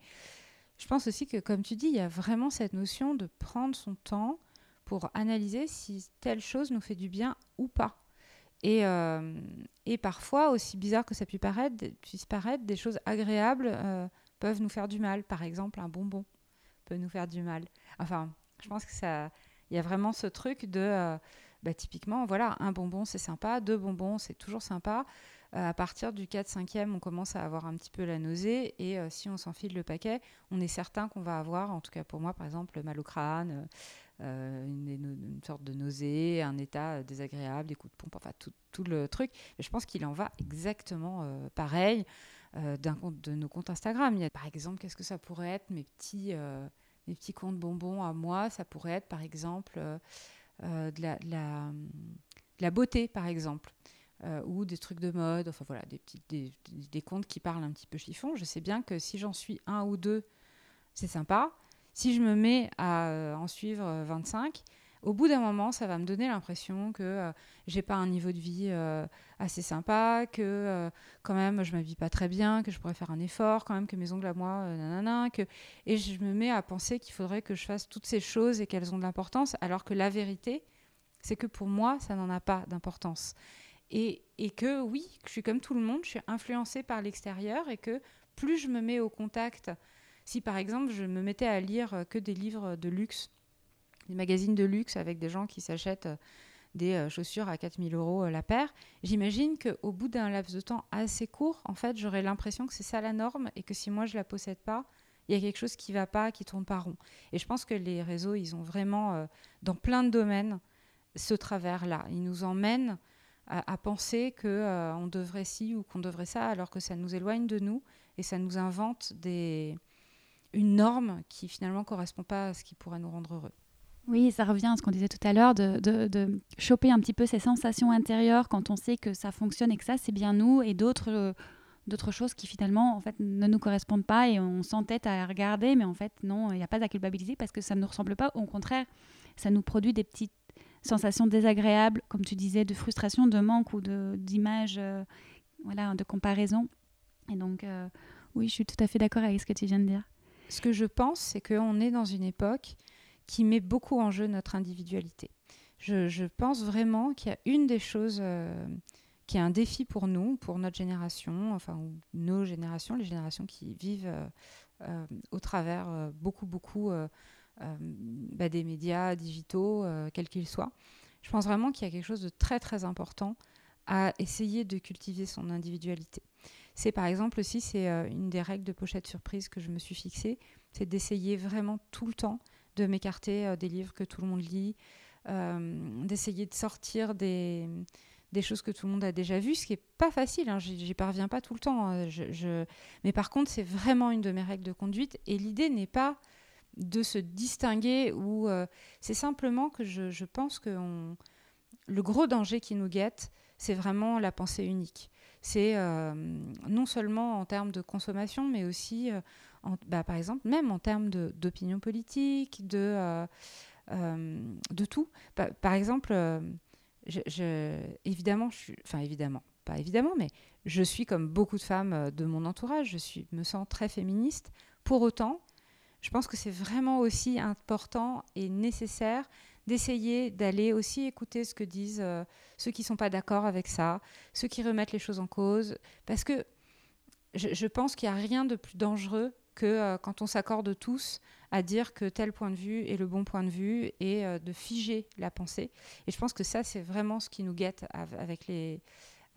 je pense aussi que, comme tu dis, il y a vraiment cette notion de prendre son temps pour analyser si telle chose nous fait du bien ou pas. Et, et parfois, aussi bizarre que ça puisse paraître, puisse paraître des choses agréables peuvent nous faire du mal. Par exemple, un bonbon peut nous faire du mal. Enfin, je pense que ça, il y a vraiment ce truc de, bah, typiquement, voilà, un bonbon c'est sympa, deux bonbons c'est toujours sympa. Euh, à partir du 4-5e, on commence à avoir un petit peu la nausée. Et euh, si on s'enfile le paquet, on est certain qu'on va avoir, en tout cas pour moi, par exemple, le mal au crâne, euh, une, sorte de nausée, un état désagréable, des coups de pompe, enfin tout, le truc. Mais je pense qu'il en va exactement pareil d'un compte de nos comptes Instagram. Il y a, par exemple, qu'est-ce que ça pourrait être mes petits, mes petits comptes bonbons à moi Ça pourrait être, par exemple, de la, la, beauté, par exemple. Euh, ou des trucs de mode, enfin voilà, des, des, comptes qui parlent un petit peu chiffon. Je sais bien que si j'en suis un ou deux, c'est sympa. Si je me mets à euh, en suivre 25, euh, au bout d'un moment, ça va me donner l'impression que j'ai pas un niveau de vie assez sympa, que quand même je m'habille pas très bien, que je pourrais faire un effort, quand même que mes ongles à moi, nanana, que et je me mets à penser qu'il faudrait que je fasse toutes ces choses et qu'elles ont de l'importance, alors que la vérité, c'est que pour moi, ça n'en a pas d'importance. Et, que oui, je suis comme tout le monde, je suis influencée par l'extérieur et que plus je me mets au contact, si par exemple je me mettais à lire que des livres de luxe, des magazines de luxe avec des gens qui s'achètent des euh, chaussures à 4000 euros euh, la paire, j'imagine qu'au bout d'un laps de temps assez court, en fait, j'aurais l'impression que c'est ça la norme et que si moi je la possède pas, il y a quelque chose qui va pas, qui tourne pas rond. Et je pense que les réseaux, ils ont vraiment, euh, dans plein de domaines, ce travers-là. Ils nous emmènent à, penser qu'on euh, on devrait ci ou qu'on devrait ça, alors que ça nous éloigne de nous et ça nous invente des, une norme qui finalement correspond pas à ce qui pourrait nous rendre heureux. Oui, ça revient à ce qu'on disait tout à l'heure, de, choper un petit peu ces sensations intérieures quand on sait que ça fonctionne et que ça, c'est bien nous, et d'autres d'autres choses qui finalement en fait ne nous correspondent pas et on s'entête à regarder, mais en fait non, il n'y a pas à culpabiliser parce que ça ne nous ressemble pas. Au contraire, ça nous produit des petites sensations désagréables, comme tu disais, de frustration, de manque ou d'image, euh, voilà, de comparaison. Et donc, euh, oui, je suis tout à fait d'accord avec ce que tu viens de dire. Ce que je pense, c'est qu'on est dans une époque qui met beaucoup en jeu notre individualité. Je, pense vraiment qu'il y a une des choses euh, qui est un défi pour nous, pour notre génération, enfin nos générations, les générations qui vivent au travers beaucoup, beaucoup euh, bah, des médias digitaux, euh, quels qu'ils soient. Je pense vraiment qu'il y a quelque chose de très très important à essayer de cultiver son individualité. C'est par exemple aussi, c'est euh, une des règles de pochette surprise que je me suis fixée, c'est d'essayer vraiment tout le temps de m'écarter des livres que tout le monde lit, d'essayer de sortir des, choses que tout le monde a déjà vues, ce qui n'est pas facile, hein, j'y parviens pas tout le temps. Hein. Mais par contre, c'est vraiment une de mes règles de conduite, et l'idée n'est pas de se distinguer ou euh, c'est simplement que je, pense que le gros danger qui nous guette, c'est vraiment la pensée unique. C'est euh, non seulement en termes de consommation, mais aussi, euh, bah, par exemple, même en termes d'opinion politique, de, de tout. par exemple, évidemment, je suis, enfin évidemment, pas évidemment, mais je suis comme beaucoup de femmes de mon entourage, je suis, me sens très féministe. Pour autant, je pense que c'est vraiment aussi important et nécessaire d'essayer d'aller aussi écouter ce que disent euh, ceux qui ne sont pas d'accord avec ça, ceux qui remettent les choses en cause, parce que je, pense qu'il n'y a rien de plus dangereux que euh, quand on s'accorde tous à dire que tel point de vue est le bon point de vue et euh, de figer la pensée. Et je pense que ça, c'est vraiment ce qui nous guette avec les,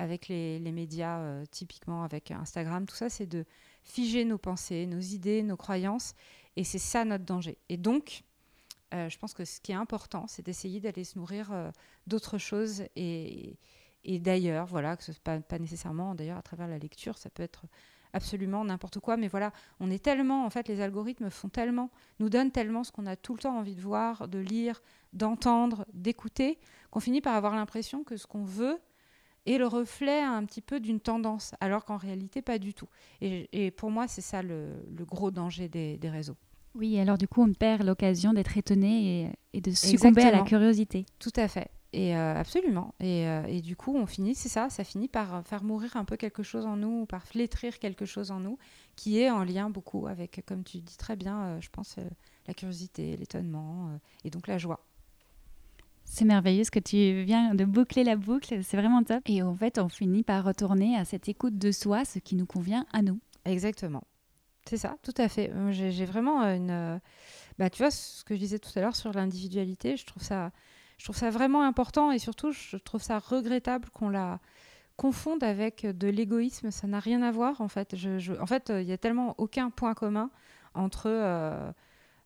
avec les, les médias, typiquement avec Instagram, tout ça, c'est de figer nos pensées, nos idées, nos croyances et c'est ça notre danger. Et donc, euh, je pense que ce qui est important, c'est d'essayer d'aller se nourrir euh, d'autres choses et, d'ailleurs, voilà, que ce pas, pas nécessairement d'ailleurs à travers la lecture, ça peut être absolument n'importe quoi, mais voilà, on est tellement, en fait, les algorithmes font tellement, nous donnent tellement ce qu'on a tout le temps envie de voir, de lire, d'entendre, d'écouter, qu'on finit par avoir l'impression que ce qu'on veut, est le reflet un petit peu d'une tendance, alors qu'en réalité, pas du tout. Et, pour moi, c'est ça le, gros danger des, réseaux. Oui, alors du coup, on perd l'occasion d'être étonné et, de succomber à la curiosité. Tout à fait. Et euh, absolument. Euh, et, du coup, on finit, c'est ça, ça finit par faire mourir un peu quelque chose en nous, par flétrir quelque chose en nous, qui est en lien beaucoup avec, comme tu dis très bien, euh, je pense, la curiosité, l'étonnement et donc la joie. C'est merveilleux ce que tu viens de boucler la boucle, c'est vraiment top. Et en fait, on finit par retourner à cette écoute de soi, ce qui nous convient à nous. Exactement. C'est ça, tout à fait. Euh, j'ai vraiment une. Euh, bah, tu vois, ce que je disais tout à l'heure sur l'individualité, je trouve ça. Je trouve ça vraiment important et surtout, je trouve ça regrettable qu'on la confonde avec de l'égoïsme. Ça n'a rien à voir, en fait. En fait, il n'y a tellement aucun point commun entre euh,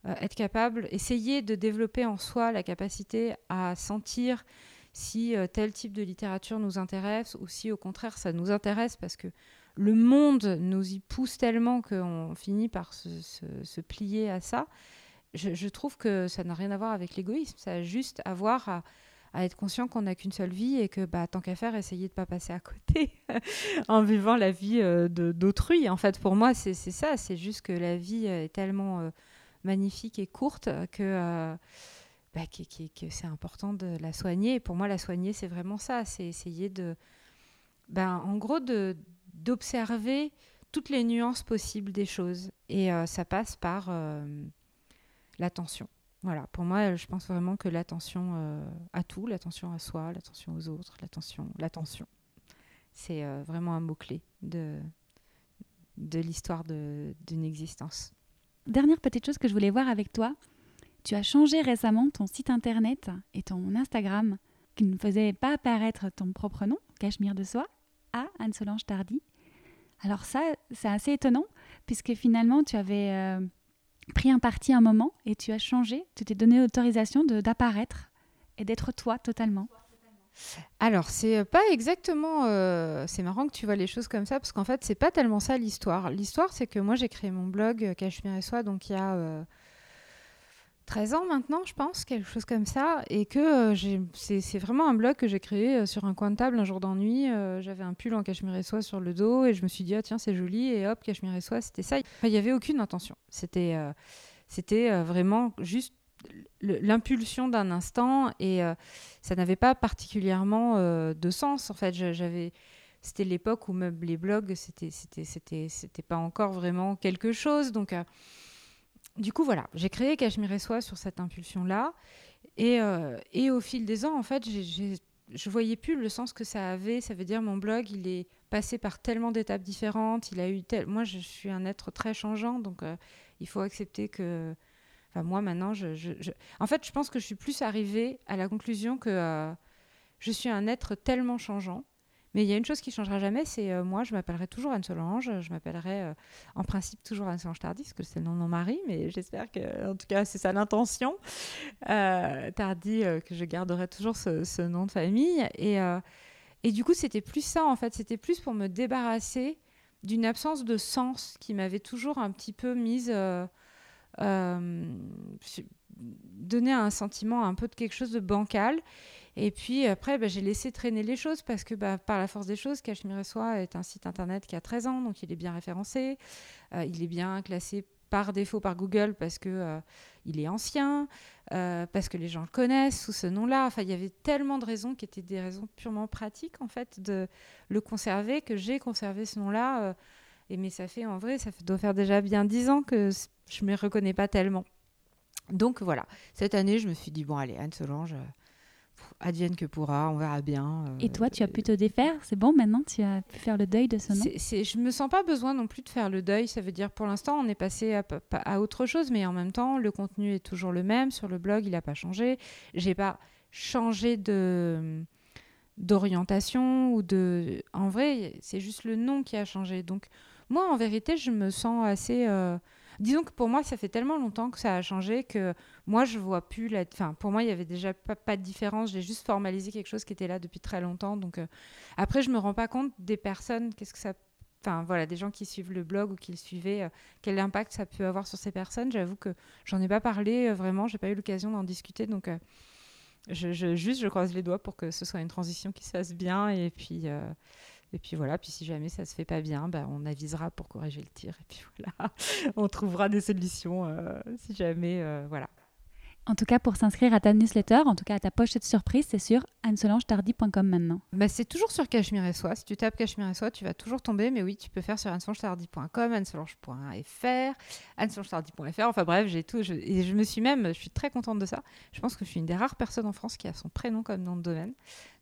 être capable, essayer de développer en soi la capacité à sentir si tel type de littérature nous intéresse ou si au contraire ça nous intéresse parce que le monde nous y pousse tellement qu'on finit par se, plier à ça. Je, trouve que ça n'a rien à voir avec l'égoïsme, ça a juste à voir à, être conscient qu'on n'a qu'une seule vie et que bah, tant qu'à faire, essayer de ne pas passer à côté en vivant la vie euh, d'autrui. En fait, pour moi, c'est ça, c'est juste que la vie est tellement euh, magnifique et courte que... Euh, bah, que c'est important de la soigner. Pour moi, la soigner, c'est vraiment ça. C'est essayer de, ben, en gros, de, d'observer toutes les nuances possibles des choses. Et euh, ça passe par euh, l'attention. Voilà, pour moi, je pense vraiment que l'attention euh, à tout, l'attention à soi, l'attention aux autres, l'attention, l'attention, c'est vraiment un mot-clé de, de l'histoire d'une existence. Dernière petite chose que je voulais voir avec toi, tu as changé récemment ton site internet et ton Instagram qui ne faisait pas apparaître ton propre nom, Cachemire de Soi, à Anne-Solange Tardy. Alors ça, c'est assez étonnant, puisque finalement, tu avais euh, pris un parti un moment et tu as changé, tu t'es donné l'autorisation d'apparaître et d'être toi totalement. Alors, c'est pas exactement. Euh, c'est marrant que tu vois les choses comme ça, parce qu'en fait, c'est pas tellement ça l'histoire. L'histoire, c'est que moi, j'ai créé mon blog euh, Cachemire et Soi, donc il y a 13 ans maintenant, je pense, quelque chose comme ça. Et que euh, c'est vraiment un blog que j'ai créé euh, sur un coin de table un jour d'ennui. Euh, j'avais un pull en cachemire et soie sur le dos et je me suis dit, ah, tiens, c'est joli. Et hop, cachemire et soie, c'était ça. Il n'y avait aucune intention. C'était c'était vraiment juste l'impulsion d'un instant et ça n'avait pas particulièrement de sens. En fait, j'avais c'était l'époque où même les blogs c'était pas encore vraiment quelque chose donc du coup, voilà, j'ai créé Cachemire et Soie sur cette impulsion-là. Et, euh, et, au fil des ans, en fait, je je voyais plus le sens que ça avait. Ça veut dire mon blog, il est passé par tellement d'étapes différentes. Il a eu tel... Moi, je suis un être très changeant, donc euh, il faut accepter que. Enfin, moi, maintenant, je, En fait, je pense que je suis plus arrivée à la conclusion que euh, je suis un être tellement changeant mais il y a une chose qui changera jamais, c'est euh, moi, je m'appellerai toujours Anne Solange. Je m'appellerai euh, en principe toujours Anne Solange Tardy, parce que c'est le nom de mon mari, mais j'espère que, en tout cas, c'est ça l'intention. Euh, Tardy, que je garderai toujours ce, nom de famille. Et, et du coup, c'était plus ça, en fait. C'était plus pour me débarrasser d'une absence de sens qui m'avait toujours un petit peu mise. donner un sentiment un peu de quelque chose de bancal. Et puis après, bah, j'ai laissé traîner les choses parce que bah, par la force des choses, Cachemire Soi est un site internet qui a 13 ans, donc il est bien référencé, euh, il est bien classé par défaut par Google parce que euh, il est ancien, euh, parce que les gens le connaissent sous ce nom-là. Enfin, il y avait tellement de raisons qui étaient des raisons purement pratiques en fait de le conserver que j'ai conservé ce nom-là. et mais ça fait en vrai, ça doit faire déjà bien 10 ans que je me reconnais pas tellement. Donc voilà, cette année, je me suis dit bon allez, Anne Solange advienne que pourra, on verra bien. Euh, et toi, tu as pu te défaire C'est bon, maintenant, tu as pu faire le deuil de ce nom? Je me sens pas besoin non plus de faire le deuil. Ça veut dire, pour l'instant, on est passé à, à, autre chose, mais en même temps, le contenu est toujours le même. Sur le blog, il n'a pas changé. J'ai pas changé de d'orientation ou de... En vrai, c'est juste le nom qui a changé. Donc, moi, en vérité, je me sens assez... Euh, disons que pour moi, ça fait tellement longtemps que ça a changé que moi, je vois plus la. Enfin, pour moi, il y avait déjà pas, de différence. J'ai juste formalisé quelque chose qui était là depuis très longtemps. Donc, euh, après, je me rends pas compte des personnes, qu'est-ce que ça. Enfin, voilà, des gens qui suivent le blog ou qui le suivaient, euh, quel impact ça peut avoir sur ces personnes. J'avoue que j'en ai pas parlé euh, vraiment, j'ai pas eu l'occasion d'en discuter. Donc, je, juste, je croise les doigts pour que ce soit une transition qui se fasse bien. Et puis. Et puis voilà, puis si jamais ça se fait pas bien, bah, on avisera pour corriger le tir. Et puis voilà, on trouvera des solutions si jamais, voilà. En tout cas, pour s'inscrire à ta newsletter, en tout cas à ta pochette surprise, c'est sur annesolangetardy.com maintenant. Bah, c'est toujours sur Cachemire et Soie. Si tu tapes Cachemire et Soie, tu vas toujours tomber. Mais oui, tu peux faire sur annesolangetardy.com, annesolange.fr, annesolangetardy.fr. Enfin bref, j'ai tout. et je me suis même, je suis très contente de ça. Je pense que je suis une des rares personnes en France qui a son prénom comme nom de domaine.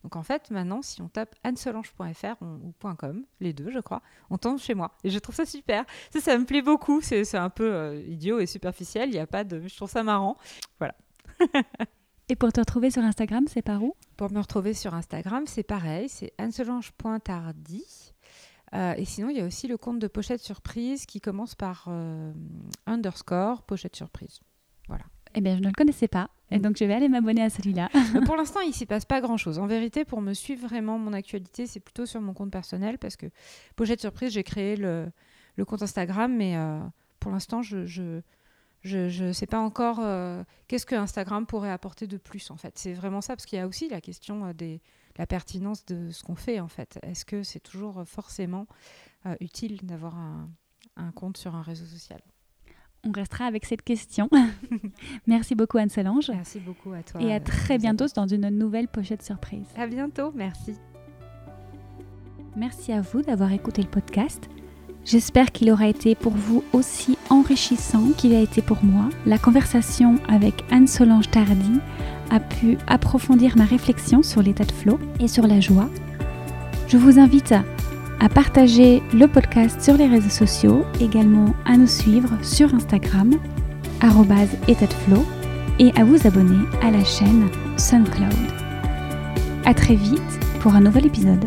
Donc en fait, maintenant, si on tape annesolange.fr ou .com, les deux, je crois, on tombe chez moi. Et je trouve ça super. Ça, ça me plaît beaucoup. C'est un peu euh, idiot et superficiel. Il y a pas de, je trouve ça marrant. Voilà. Et pour te retrouver sur Instagram, c'est par où? Pour me retrouver sur Instagram, c'est pareil, c'est anselange.tardy. Euh, et sinon, il y a aussi le compte de Pochette Surprise qui commence par euh, underscore Pochette Surprise. Voilà. Eh bien, je ne le connaissais pas. Et donc, je vais aller m'abonner à celui-là. pour l'instant, il ne s'y passe pas grand-chose. En vérité, pour me suivre vraiment mon actualité, c'est plutôt sur mon compte personnel parce que Pochette Surprise, j'ai créé le, le, compte Instagram, mais euh, pour l'instant, je, je, je ne sais pas encore euh, qu'est-ce que Instagram pourrait apporter de plus en fait. C'est vraiment ça parce qu'il y a aussi la question euh, de la pertinence de ce qu'on fait en fait. Est-ce que c'est toujours forcément euh, utile d'avoir un, compte sur un réseau social? On restera avec cette question. merci beaucoup Anne-Solange. Merci beaucoup à toi. Et à très bientôt dans une nouvelle pochette surprise. À bientôt, merci. Merci à vous d'avoir écouté le podcast. J'espère qu'il aura été pour vous aussi enrichissant qu'il a été pour moi. La conversation avec Anne-Solange Tardy a pu approfondir ma réflexion sur l'état de flow et sur la joie. Je vous invite à partager le podcast sur les réseaux sociaux, également à nous suivre sur Instagram, flow, et à vous abonner à la chaîne SunCloud. A très vite pour un nouvel épisode.